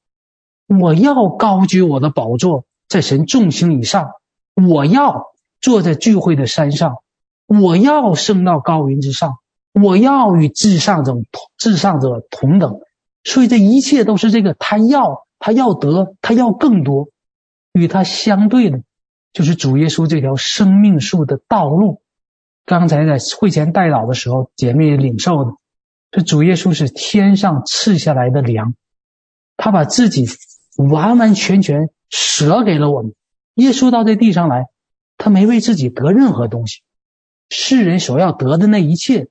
我要高举我的宝座在神众星以上，我要坐在聚会的山上，我要升到高云之上，我要与至上者同至上者同等。”所以这一切都是这个他要。他要得，他要更多，与他相对的，就是主耶稣这条生命树的道路。刚才在会前代祷的时候，姐妹领受的，这主耶稣是天上赐下来的粮，他把自己完完全全舍给了我们。耶稣到这地上来，他没为自己得任何东西，世人所要得的那一切，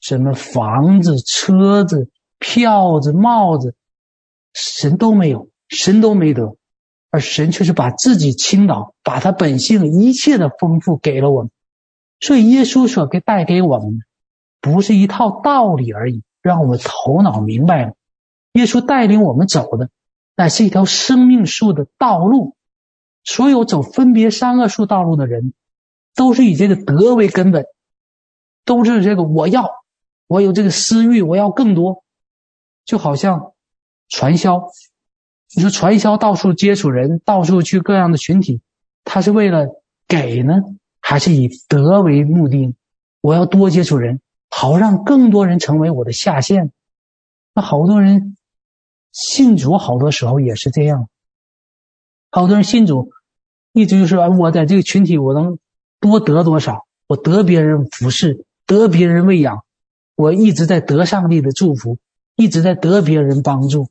什么房子、车子、票子、帽子。神都没有，神都没得，而神却是把自己倾倒，把他本性一切的丰富给了我们。所以耶稣所给带给我们的，不是一套道理而已，让我们头脑明白了。耶稣带领我们走的，乃是一条生命树的道路。所有走分别三恶树道路的人，都是以这个德为根本，都是这个我要，我有这个私欲，我要更多，就好像。传销，你说传销到处接触人，到处去各样的群体，他是为了给呢，还是以德为目的？我要多接触人，好让更多人成为我的下线。那好多人信主，好多时候也是这样。好多人信主，一直就是我在这个群体，我能多得多少？我得别人服侍，得别人喂养，我一直在得上帝的祝福，一直在得别人帮助。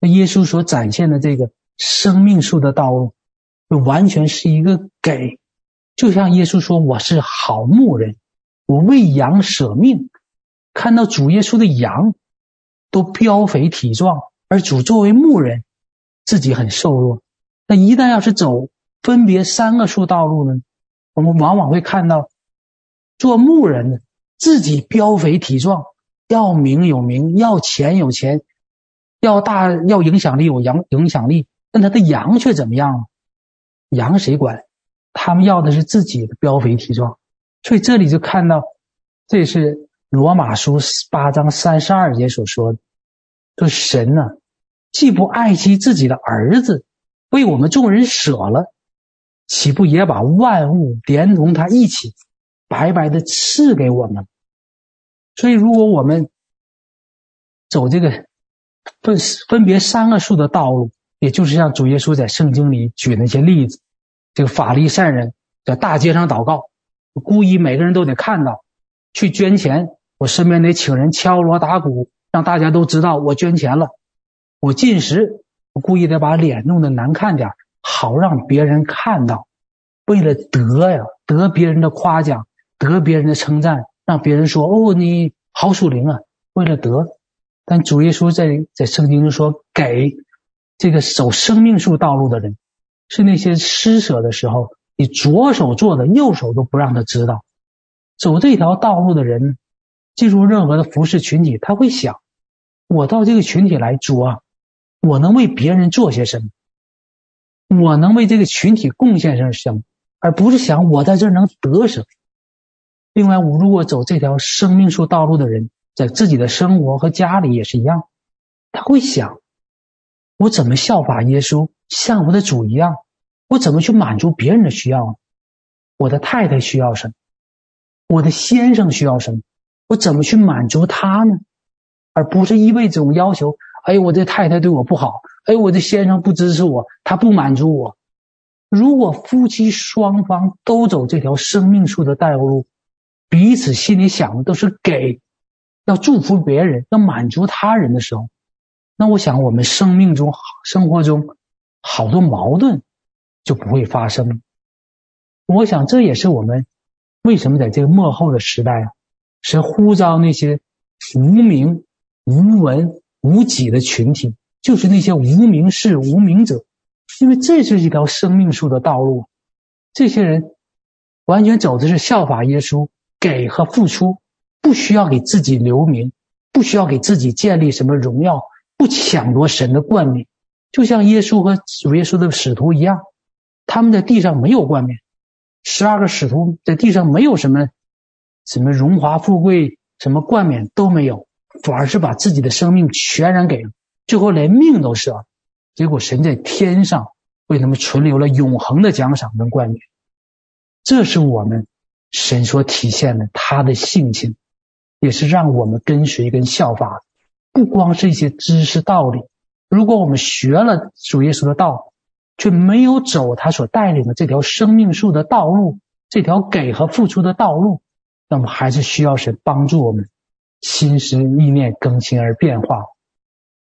那耶稣所展现的这个生命树的道路，就完全是一个给，就像耶稣说：“我是好牧人，我为羊舍命。”看到主耶稣的羊都膘肥体壮，而主作为牧人，自己很瘦弱。那一旦要是走分别三个树道路呢，我们往往会看到做牧人的自己膘肥体壮，要名有名，要钱有钱。要大要影响力有影影响力，但他的羊却怎么样？羊谁管？他们要的是自己的膘肥体壮。所以这里就看到，这是罗马书八章三十二节所说的：说神呢、既不爱惜自己的儿子，为我们众人舍了，岂不也把万物连同他一起白白的赐给我们？所以，如果我们走这个。分分别三个数的道路，也就是像主耶稣在圣经里举那些例子，这个法利善人在大街上祷告，故意每个人都得看到，去捐钱，我身边得请人敲锣打鼓，让大家都知道我捐钱了。我进食，我故意得把脸弄得难看点，好让别人看到，为了得呀，得别人的夸奖，得别人的称赞，让别人说哦，你好属灵啊，为了得。但主耶稣在在圣经中说，给这个走生命树道路的人，是那些施舍的时候，你左手做的，右手都不让他知道。走这条道路的人，进入任何的服侍群体，他会想：我到这个群体来做啊，我能为别人做些什么？我能为这个群体贡献上什么？而不是想我在这能得什么。另外，我如果走这条生命树道路的人。在自己的生活和家里也是一样，他会想：我怎么效法耶稣，像我的主一样？我怎么去满足别人的需要？我的太太需要什么？我的先生需要什么？我怎么去满足他呢？而不是一味这种要求：哎，我这太太对我不好，哎，我的先生不支持我，他不满足我。如果夫妻双方都走这条生命树的道路，彼此心里想的都是给。要祝福别人，要满足他人的时候，那我想我们生命中、生活中好多矛盾就不会发生。我想这也是我们为什么在这个末后的时代啊，是呼召那些无名、无闻、无己的群体，就是那些无名氏、无名者，因为这是一条生命树的道路。这些人完全走的是效法耶稣，给和付出。不需要给自己留名，不需要给自己建立什么荣耀，不抢夺神的冠冕，就像耶稣和主耶稣的使徒一样，他们在地上没有冠冕，十二个使徒在地上没有什么什么荣华富贵，什么冠冕都没有，反而是把自己的生命全然给了，最后连命都舍了，结果神在天上为他们存留了永恒的奖赏跟冠冕，这是我们神所体现的他的性情。也是让我们跟随跟效法，不光是一些知识道理。如果我们学了主耶稣的道，却没有走他所带领的这条生命树的道路，这条给和付出的道路，那么还是需要神帮助我们，心思意念更新而变化。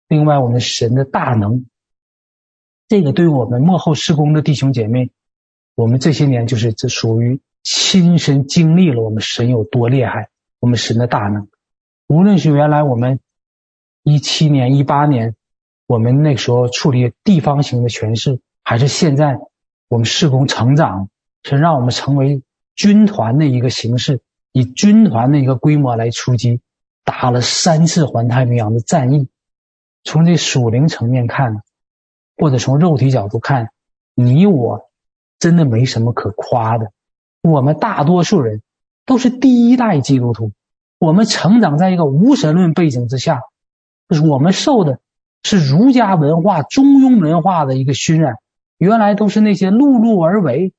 另外，我们神的大能，这个对我们幕后施工的弟兄姐妹，我们这些年就是这属于亲身经历了我们神有多厉害。我们神的大能，无论是原来我们一七年、一八年，我们那时候处理地方型的权势，还是现在我们施工成长，是让我们成为军团的一个形式，以军团的一个规模来出击，打了三次环太平洋的战役。从这属灵层面看，或者从肉体角度看，你我真的没什么可夸的。我们大多数人。都是第一代基督徒，我们成长在一个无神论背景之下，就是我们受的是儒家文化、中庸文化的一个熏染。原来都是那些碌碌而为，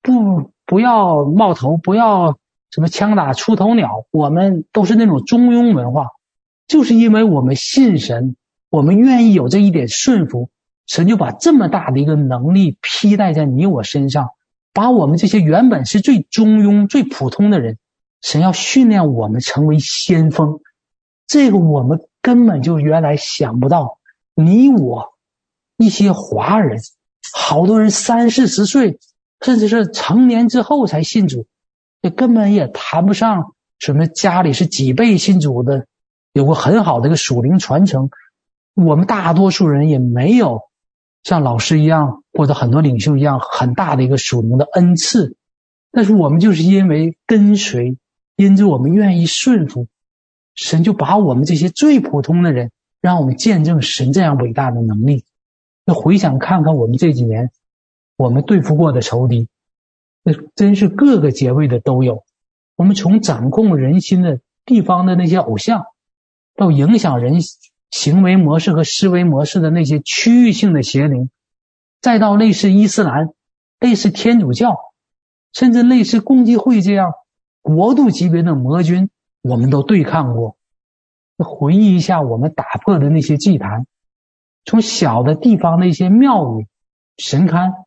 不不要冒头，不要什么枪打出头鸟。我们都是那种中庸文化，就是因为我们信神，我们愿意有这一点顺服，神就把这么大的一个能力披戴在你我身上。把我们这些原本是最中庸、最普通的人，神要训练我们成为先锋，这个我们根本就原来想不到。你我一些华人，好多人三四十岁，甚至是成年之后才信主，这根本也谈不上什么家里是几辈信主的，有个很好的一个属灵传承。我们大多数人也没有。像老师一样，或者很多领袖一样，很大的一个属灵的恩赐，但是我们就是因为跟随，因着我们愿意顺服，神就把我们这些最普通的人，让我们见证神这样伟大的能力。那回想看看我们这几年，我们对付过的仇敌，那真是各个阶位的都有。我们从掌控人心的地方的那些偶像，到影响人。行为模式和思维模式的那些区域性的邪灵，再到类似伊斯兰、类似天主教，甚至类似共济会这样国度级别的魔君，我们都对抗过。回忆一下，我们打破的那些祭坛，从小的地方的一些庙宇、神龛，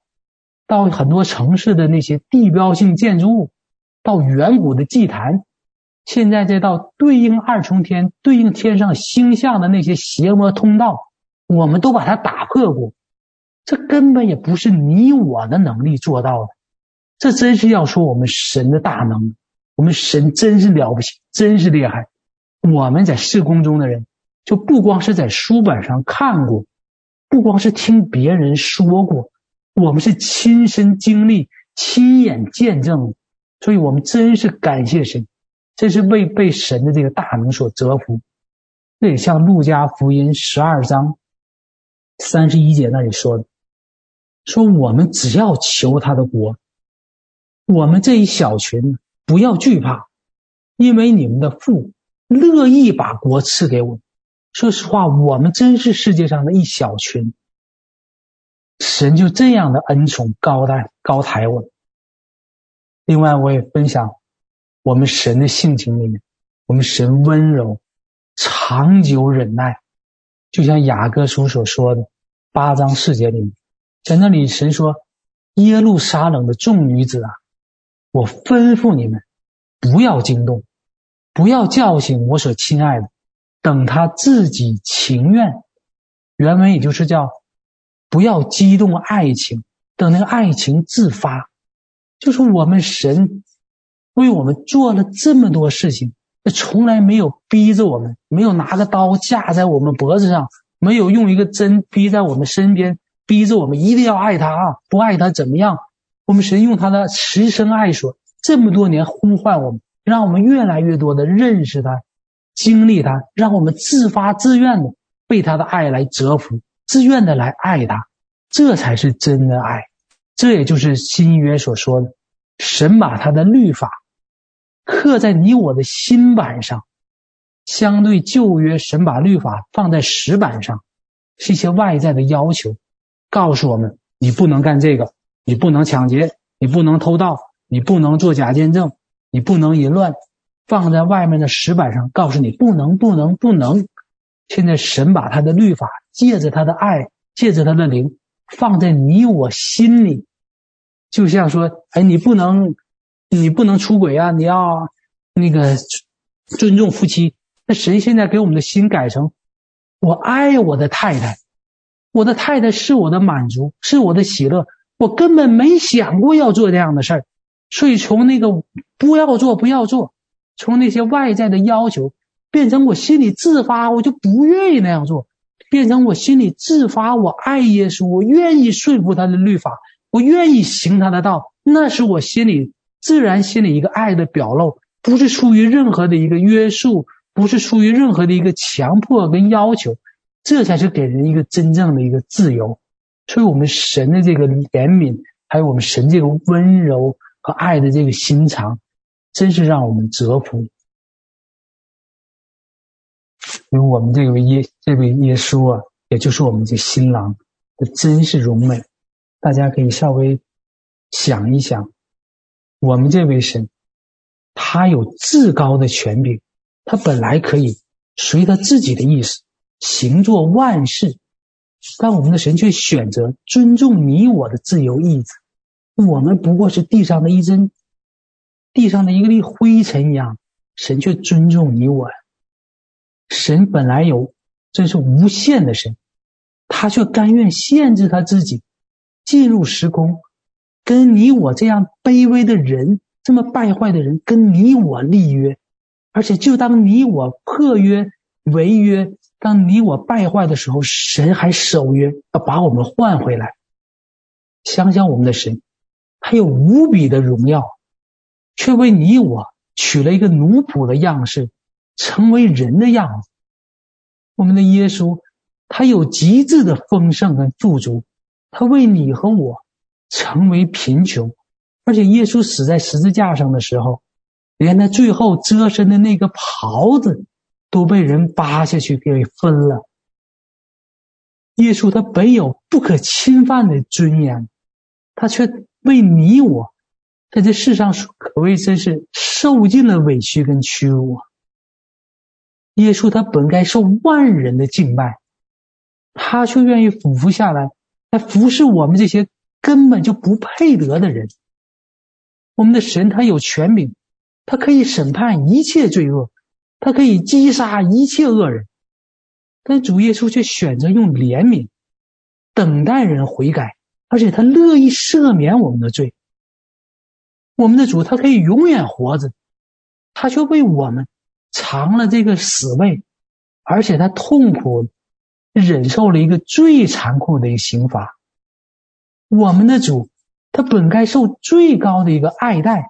到很多城市的那些地标性建筑物，到远古的祭坛。现在再到对应二重天、对应天上星象的那些邪魔通道，我们都把它打破过。这根本也不是你我的能力做到的。这真是要说我们神的大能，我们神真是了不起，真是厉害。我们在事工中的人，就不光是在书本上看过，不光是听别人说过，我们是亲身经历、亲眼见证。所以我们真是感谢神，这是为被神的这个大能所折服。这也像路加福音十二章三十一节那里说的，说我们只要求他的国，我们这一小群不要惧怕，因为你们的父乐意把国赐给我。说实话，我们真是世界上的一小群，神就这样的恩宠高待高抬我。另外，我也分享我们神的性情里面，我们神温柔。长久忍耐，就像雅各书所说的八章四节里面，在那里神说：“耶路撒冷的众女子啊，我吩咐你们，不要惊动，不要叫醒我所亲爱的，等他自己情愿。”原文也就是叫“不要激动爱情，等那个爱情自发。”就是我们神为我们做了这么多事情。从来没有逼着我们，没有拿个刀架在我们脖子上，没有用一个针逼在我们身边，逼着我们一定要爱他啊！不爱他怎么样？我们神用他的慈生爱所，这么多年呼唤我们，让我们越来越多的认识他，经历他，让我们自发自愿的被他的爱来折服，自愿的来爱他，这才是真的爱。这也就是新约所说的，神把他的律法。刻在你我的心板上，相对旧约，神把律法放在石板上，是一些外在的要求，告诉我们：你不能干这个，你不能抢劫，你不能偷盗，你不能做假见证，你不能淫乱。放在外面的石板上，告诉你不能，不能，不能。现在神把他的律法，借着他的爱，借着他的灵，放在你我心里，就像说：哎，你不能。你不能出轨啊！你要那个尊重夫妻。那神现在给我们的心改成：我爱我的太太，我的太太是我的满足，是我的喜乐。我根本没想过要做这样的事儿，所以从那个不要做不要做，从那些外在的要求，变成我心里自发，我就不愿意那样做；变成我心里自发，我爱耶稣，我愿意顺服他的律法，我愿意行他的道。那是我心里。自然心里一个爱的表露，不是出于任何的一个约束，不是出于任何的一个强迫跟要求，这才是给人一个真正的一个自由。所以，我们神的这个怜悯，还有我们神这个温柔和爱的这个心肠，真是让我们折服。因为我们这位耶这位耶稣啊，也就是我们这新郎，的真是荣美。大家可以稍微想一想。我们这位神，他有至高的权柄，他本来可以随他自己的意思行做万事，但我们的神却选择尊重你我的自由意志。我们不过是地上的一针，地上的一个粒灰尘一样，神却尊重你我呀。神本来有，真是无限的神，他却甘愿限制他自己，进入时空。跟你我这样卑微的人，这么败坏的人，跟你我立约，而且就当你我破约违约，当你我败坏的时候，神还守约，要把我们换回来。想想我们的神，他有无比的荣耀，却为你我取了一个奴仆的样式，成为人的样子。我们的耶稣，他有极致的丰盛跟富足，他为你和我。成为贫穷，而且耶稣死在十字架上的时候，连他最后遮身的那个袍子都被人扒下去给分了。耶稣他本有不可侵犯的尊严，他却为你我，在这世上可谓真是受尽了委屈跟屈辱啊。耶稣他本该受万人的敬拜，他却愿意俯伏下来来服侍我们这些。根本就不配得的人，我们的神他有权柄，他可以审判一切罪恶，他可以击杀一切恶人，但主耶稣却选择用怜悯等待人悔改，而且他乐意赦免我们的罪。我们的主他可以永远活着，他却为我们尝了这个死味，而且他痛苦忍受了一个最残酷的一个刑罚。我们的主，他本该受最高的一个爱戴，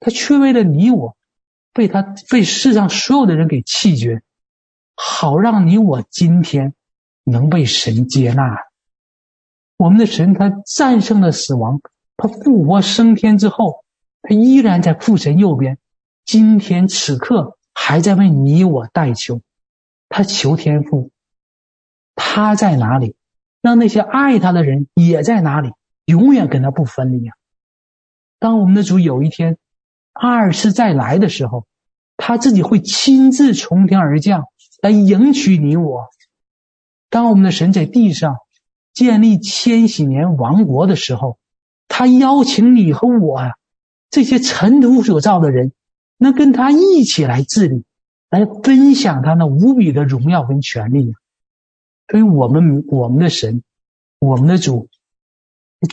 他却为了你我，被他被世上所有的人给弃绝，好让你我今天能被神接纳。我们的神，他战胜了死亡，他复活升天之后，他依然在父神右边，今天此刻还在为你我代求。他求天父，他在哪里？让那些爱他的人也在哪里，永远跟他不分离啊！当我们的主有一天二次再来的时候，他自己会亲自从天而降来迎娶你我。当我们的神在地上建立千禧年王国的时候，他邀请你和我啊，这些尘土所造的人，能跟他一起来治理。来分享他那无比的荣耀跟权力，所以我们我们的神，我们的主，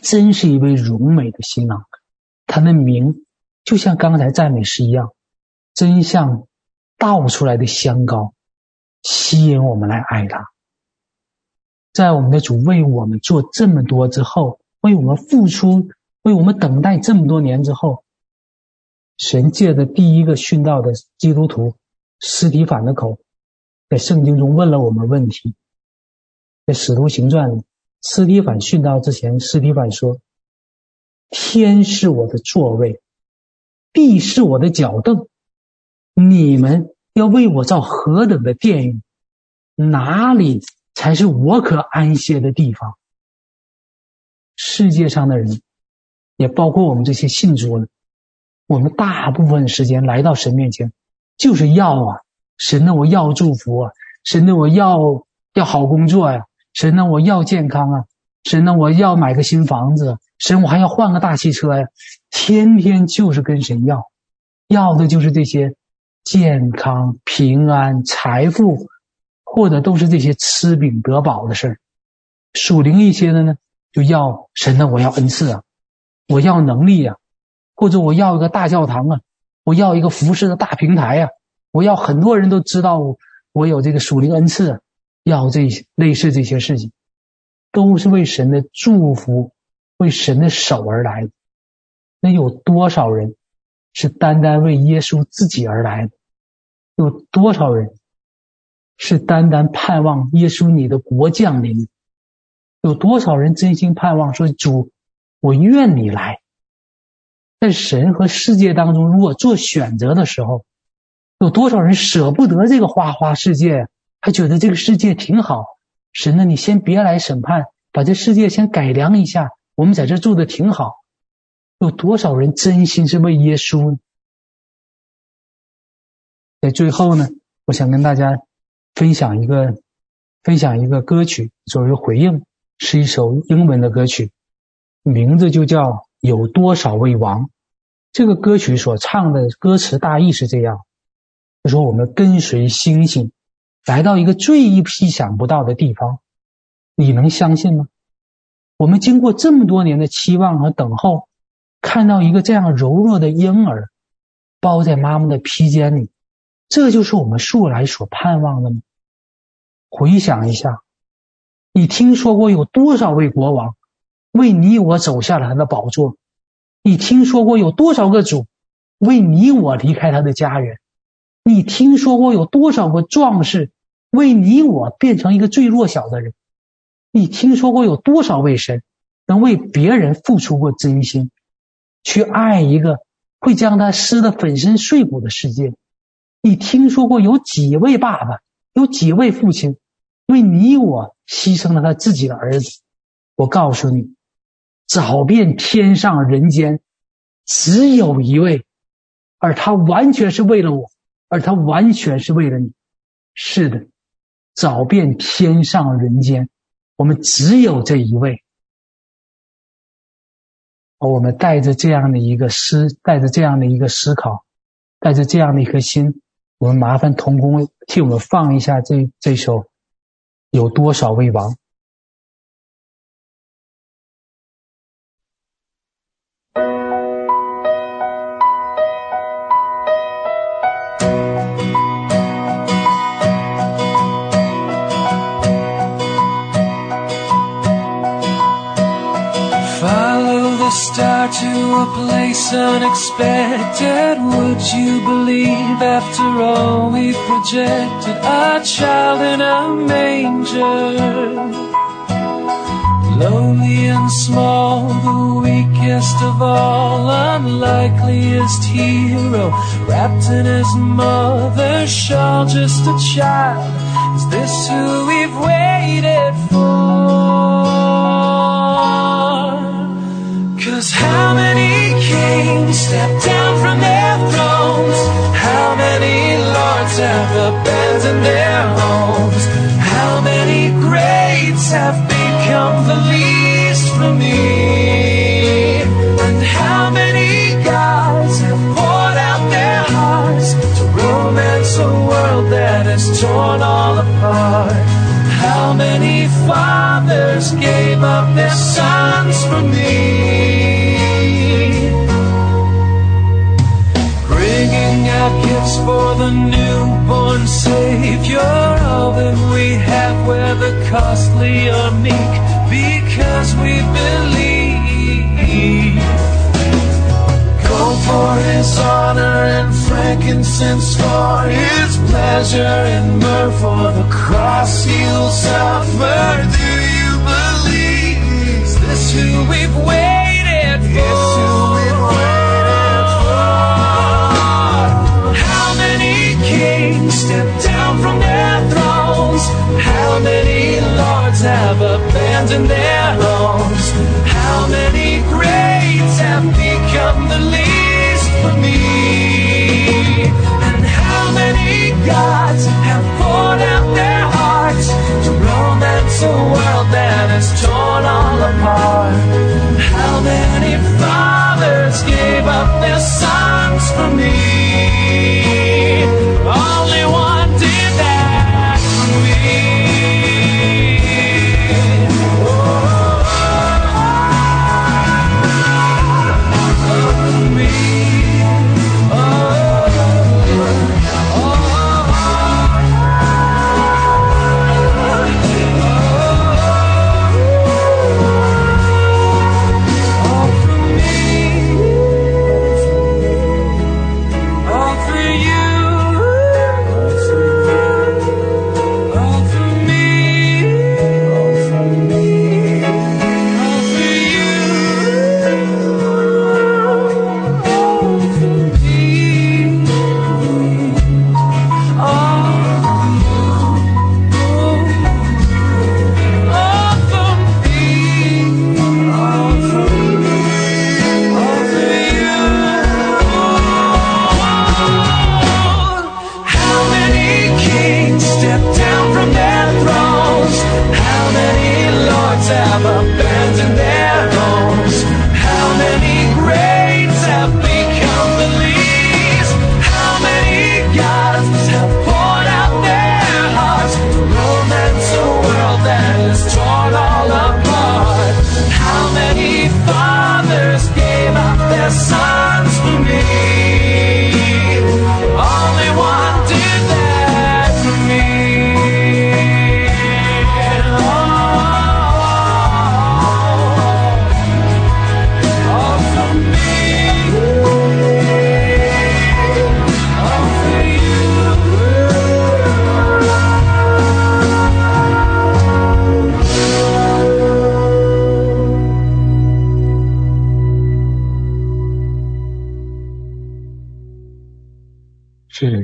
真是一位荣美的新郎，他的名就像刚才赞美诗一样，真像倒出来的香膏，吸引我们来爱他。在我们的主为我们做这么多之后，为我们付出，为我们等待这么多年之后，神借着第一个殉道的基督徒。斯提反的口，在圣经中问了我们问题。在《使徒行传》里，司提反殉道之前，司提反说：“天是我的座位，地是我的脚凳，你们要为我造何等的殿宇？哪里才是我可安歇的地方？”世界上的人，也包括我们这些信主的，我们大部分时间来到神面前。就是要啊，神的，我要祝福啊，神的，我要要好工作呀，神呢，我要健康啊，神呢，我要买个新房子，神我还要换个大汽车呀，天天就是跟神要，要的就是这些健康、平安、财富，或者都是这些吃饼得饱的事儿。属灵一些的呢，就要神呢，我要恩赐啊，我要能力呀，或者我要一个大教堂啊。我要一个服侍的大平台呀！我要很多人都知道我有这个属灵恩赐，要这些类似这些事情，都是为神的祝福、为神的手而来的。那有多少人是单单为耶稣自己而来的？有多少人是单单盼望耶稣你的国降临？有多少人真心盼望说主，我愿你来？在神和世界当中，如果做选择的时候，有多少人舍不得这个花花世界，还觉得这个世界挺好？神呢，你先别来审判，把这世界先改良一下，我们在这住的挺好。有多少人真心是为耶稣呢？在最后呢，我想跟大家分享一个分享一个歌曲作为回应，是一首英文的歌曲，名字就叫。有多少位王？这个歌曲所唱的歌词大意是这样：就说我们跟随星星，来到一个最意想不到的地方，你能相信吗？我们经过这么多年的期望和等候，看到一个这样柔弱的婴儿，包在妈妈的披肩里，这就是我们素来所盼望的吗？回想一下，你听说过有多少位国王？为你我走下了他的宝座，你听说过有多少个主为你我离开他的家园？你听说过有多少个壮士为你我变成一个最弱小的人？你听说过有多少位神能为别人付出过真心，去爱一个会将他撕得粉身碎骨的世界？你听说过有几位爸爸，有几位父亲为你我牺牲了他自己的儿子？我告诉你。找遍天上人间，只有一位，而他完全是为了我，而他完全是为了你。是的，找遍天上人间，我们只有这一位。我们带着这样的一个思，带着这样的一个思考，带着这样的一颗心，我们麻烦童工替我们放一下这这首《有多少位王》。To a place unexpected. Would you believe after all we projected a child in a manger? Lonely and small, the weakest of all, unlikeliest hero, wrapped in his mother's shawl, just a child. Is this who we've waited for? Cause how many kings step down from their thrones? How many lords have abandoned their homes? How many greats have become the least for me? And how many gods have poured out their hearts to romance a world that is torn all apart? How many fathers gave up their sons for me? For the newborn Savior, all that we have, whether costly or meek, because we believe. Gold for his honor and frankincense for his pleasure and myrrh for the cross he'll suffer. Do you believe? Is this who we've waited for?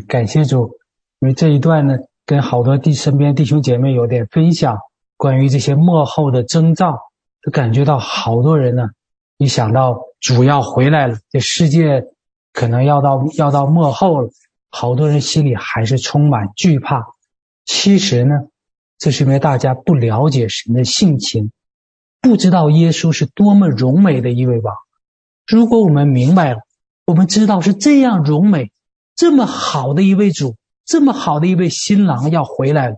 感谢主，因为这一段呢，跟好多弟身边弟兄姐妹有点分享关于这些幕后的征兆，就感觉到好多人呢，一想到主要回来了，这世界可能要到要到末后了，好多人心里还是充满惧怕。其实呢，这是因为大家不了解神的性情，不知道耶稣是多么荣美的一位王。如果我们明白了，我们知道是这样荣美。这么好的一位主，这么好的一位新郎要回来了，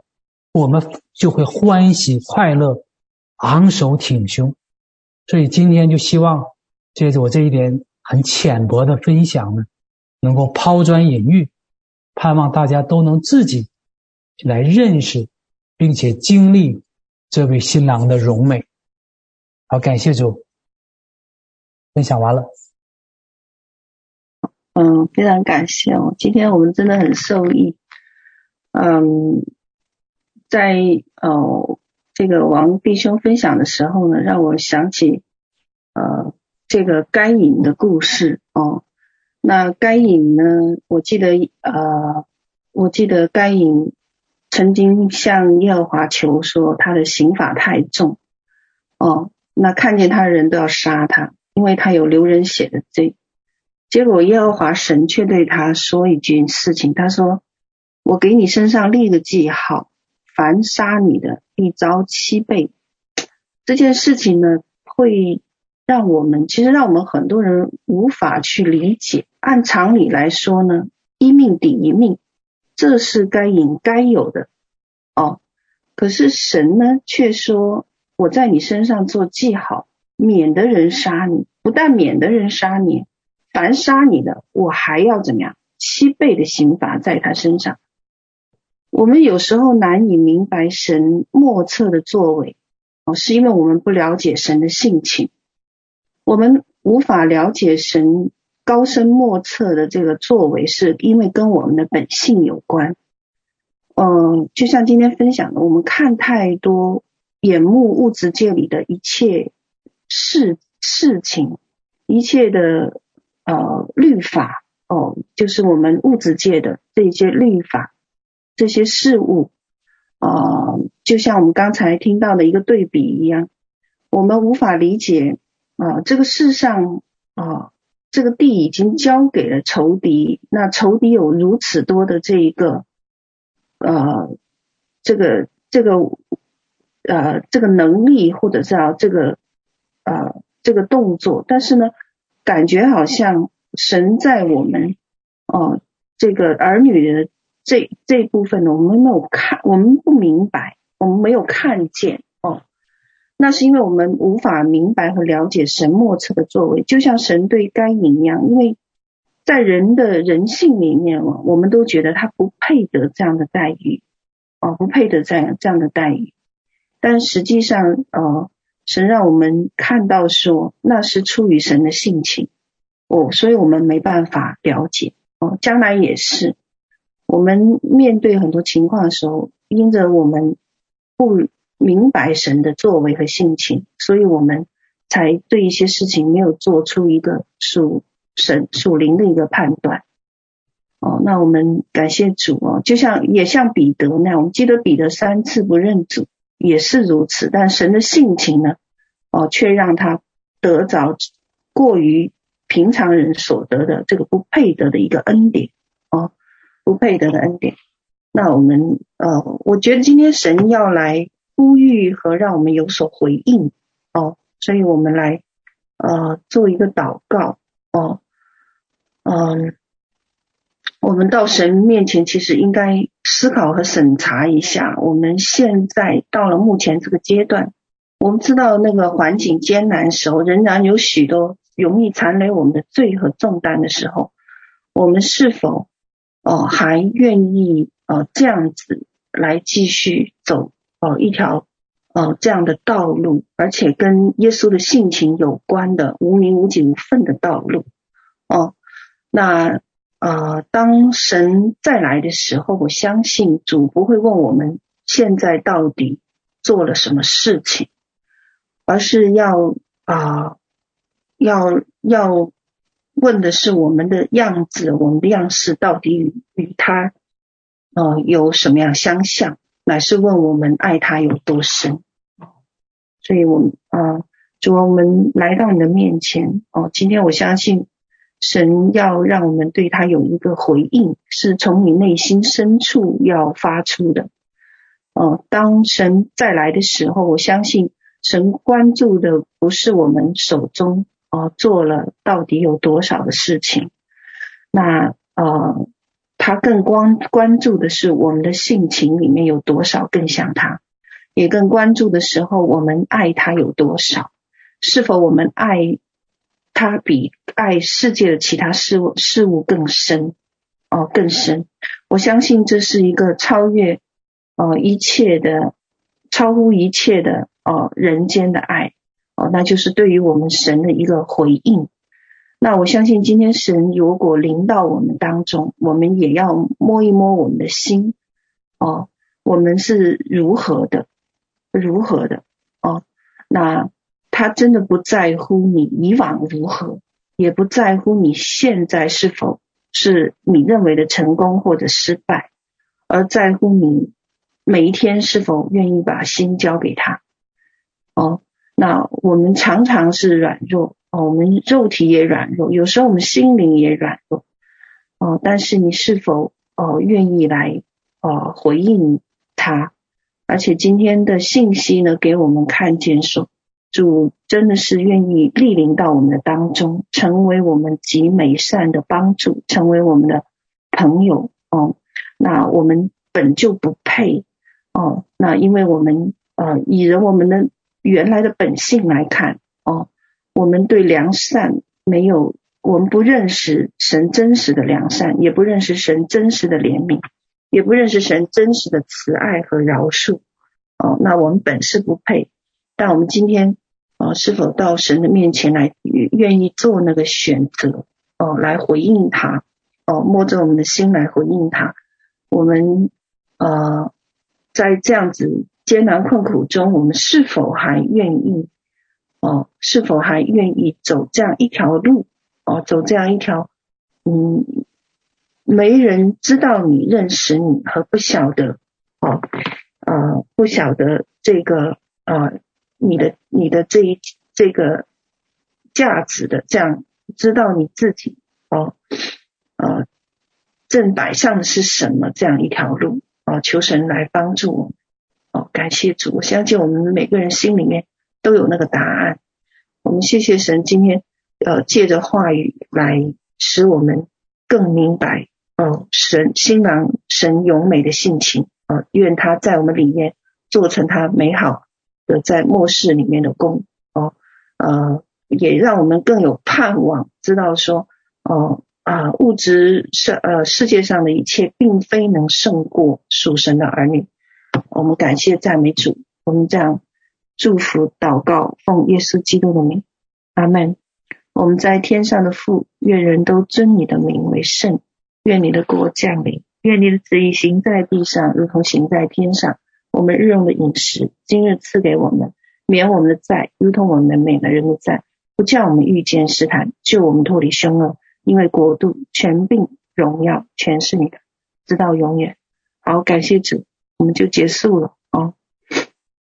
我们就会欢喜快乐，昂首挺胸。所以今天就希望借着我这一点很浅薄的分享呢，能够抛砖引玉，盼望大家都能自己来认识，并且经历这位新郎的荣美。好，感谢主。分享完了。嗯，非常感谢哦，今天我们真的很受益。嗯，在哦这个王弟兄分享的时候呢，让我想起呃这个该隐的故事哦。那该隐呢，我记得呃，我记得该隐曾经向耶和华求说，他的刑罚太重哦，那看见他的人都要杀他，因为他有流人血的罪。结果耶和华神却对他说一件事情，他说。我给你身上立个记号，凡杀你的，必遭七倍。这件事情呢，会让我们其实让我们很多人无法去理解。按常理来说呢，一命抵一命，这是该隐该有的哦。可是神呢，却说我在你身上做记号，免得人杀你。不但免得人杀你，凡杀你的，我还要怎么样？七倍的刑罚在他身上。我们有时候难以明白神莫测的作为，哦，是因为我们不了解神的性情，我们无法了解神高深莫测的这个作为，是因为跟我们的本性有关。嗯，就像今天分享的，我们看太多眼目物质界里的一切事事情，一切的呃律法，哦，就是我们物质界的这些律法。这些事物，啊、就像我们刚才听到的一个对比一样，我们无法理解啊、这个世上啊、这个地已经交给了仇敌，那仇敌有如此多的这一个，呃，这个这个呃这个能力或者叫这个呃这个动作，但是呢，感觉好像神在我们哦、这个儿女的。这这部分呢，我们没有看，我们不明白，我们没有看见哦。那是因为我们无法明白和了解神莫测的作为，就像神对该隐一样，因为在人的人性里面，我们都觉得他不配得这样的待遇，哦，不配得这样这样的待遇。但实际上，哦，神让我们看到说，那是出于神的性情，哦，所以我们没办法了解，哦，将来也是。我们面对很多情况的时候，因着我们不明白神的作为和性情，所以我们才对一些事情没有做出一个属神属灵的一个判断。哦，那我们感谢主哦，就像也像彼得那样，我们记得彼得三次不认主也是如此，但神的性情呢，哦，却让他得着过于平常人所得的这个不配得的一个恩典哦。不配得的恩典，那我们呃，我觉得今天神要来呼吁和让我们有所回应哦，所以我们来呃做一个祷告哦，嗯，我们到神面前其实应该思考和审查一下，我们现在到了目前这个阶段，我们知道那个环境艰难时候，仍然有许多容易缠累我们的罪和重担的时候，我们是否？哦，还愿意呃这样子来继续走哦一条哦这样的道路，而且跟耶稣的性情有关的无名无己无分的道路哦。那呃，当神再来的时候，我相信主不会问我们现在到底做了什么事情，而是要啊、要要。问的是我们的样子，我们的样式到底与与他，呃，有什么样相像？乃是问我们爱他有多深。所以我们，我啊，主，我们来到你的面前哦。今天我相信神要让我们对他有一个回应，是从你内心深处要发出的。哦，当神再来的时候，我相信神关注的不是我们手中。哦，做了到底有多少的事情？那呃，他更关关注的是我们的性情里面有多少更像他，也更关注的时候，我们爱他有多少？是否我们爱他比爱世界的其他事物事物更深？哦，更深。我相信这是一个超越呃一切的、超乎一切的哦、人间的爱。哦，那就是对于我们神的一个回应。那我相信今天神如果临到我们当中，我们也要摸一摸我们的心哦，我们是如何的，如何的哦？那他真的不在乎你以往如何，也不在乎你现在是否是你认为的成功或者失败，而在乎你每一天是否愿意把心交给他哦。那我们常常是软弱。哦，我们肉体也软弱，有时候我们心灵也软弱。哦，但是你是否哦愿意来哦回应他？而且今天的信息呢，给我们看见说，主真的是愿意莅临到我们的当中，成为我们极美善的帮助，成为我们的朋友。哦，那我们本就不配。哦，那因为我们呃以人我们的原来的本性来看。哦。我们对良善没有，我们不认识神真实的良善，也不认识神真实的怜悯，也不认识神真实的慈爱和饶恕。哦，那我们本是不配，但我们今天哦，是否到神的面前来，愿意做那个选择？哦，来回应他？哦，摸着我们的心来回应他。我们呃，在这样子艰难困苦中，我们是否还愿意？哦，是否还愿意走这样一条路？哦，走这样一条，嗯，没人知道你认识你和不晓得，哦，呃，不晓得这个呃，你的你的这一这个价值的这样知道你自己哦，呃，正摆上的是什么这样一条路？哦，求神来帮助我们。哦，感谢主，我相信我们每个人心里面。都有那个答案。我们谢谢神，今天呃借着话语来使我们更明白哦，神新郎神永美的性情啊，愿他在我们里面做成他美好的在末世里面的工哦，呃，也让我们更有盼望，知道说哦啊物质世呃世界上的一切并非能胜过属神的儿女。我们感谢赞美主，我们这样。祝福祷告，奉耶稣基督的名，阿门。我们在天上的父，愿人都尊你的名为圣。愿你的国降临，愿你的旨意行在地上，如同行在天上。我们日用的饮食，今日赐给我们，免我们的债，如同我们每个人的债，不叫我们遇见试探，救我们脱离凶恶。因为国度、权柄、荣耀，全是你的，直到永远。好，感谢主，我们就结束了。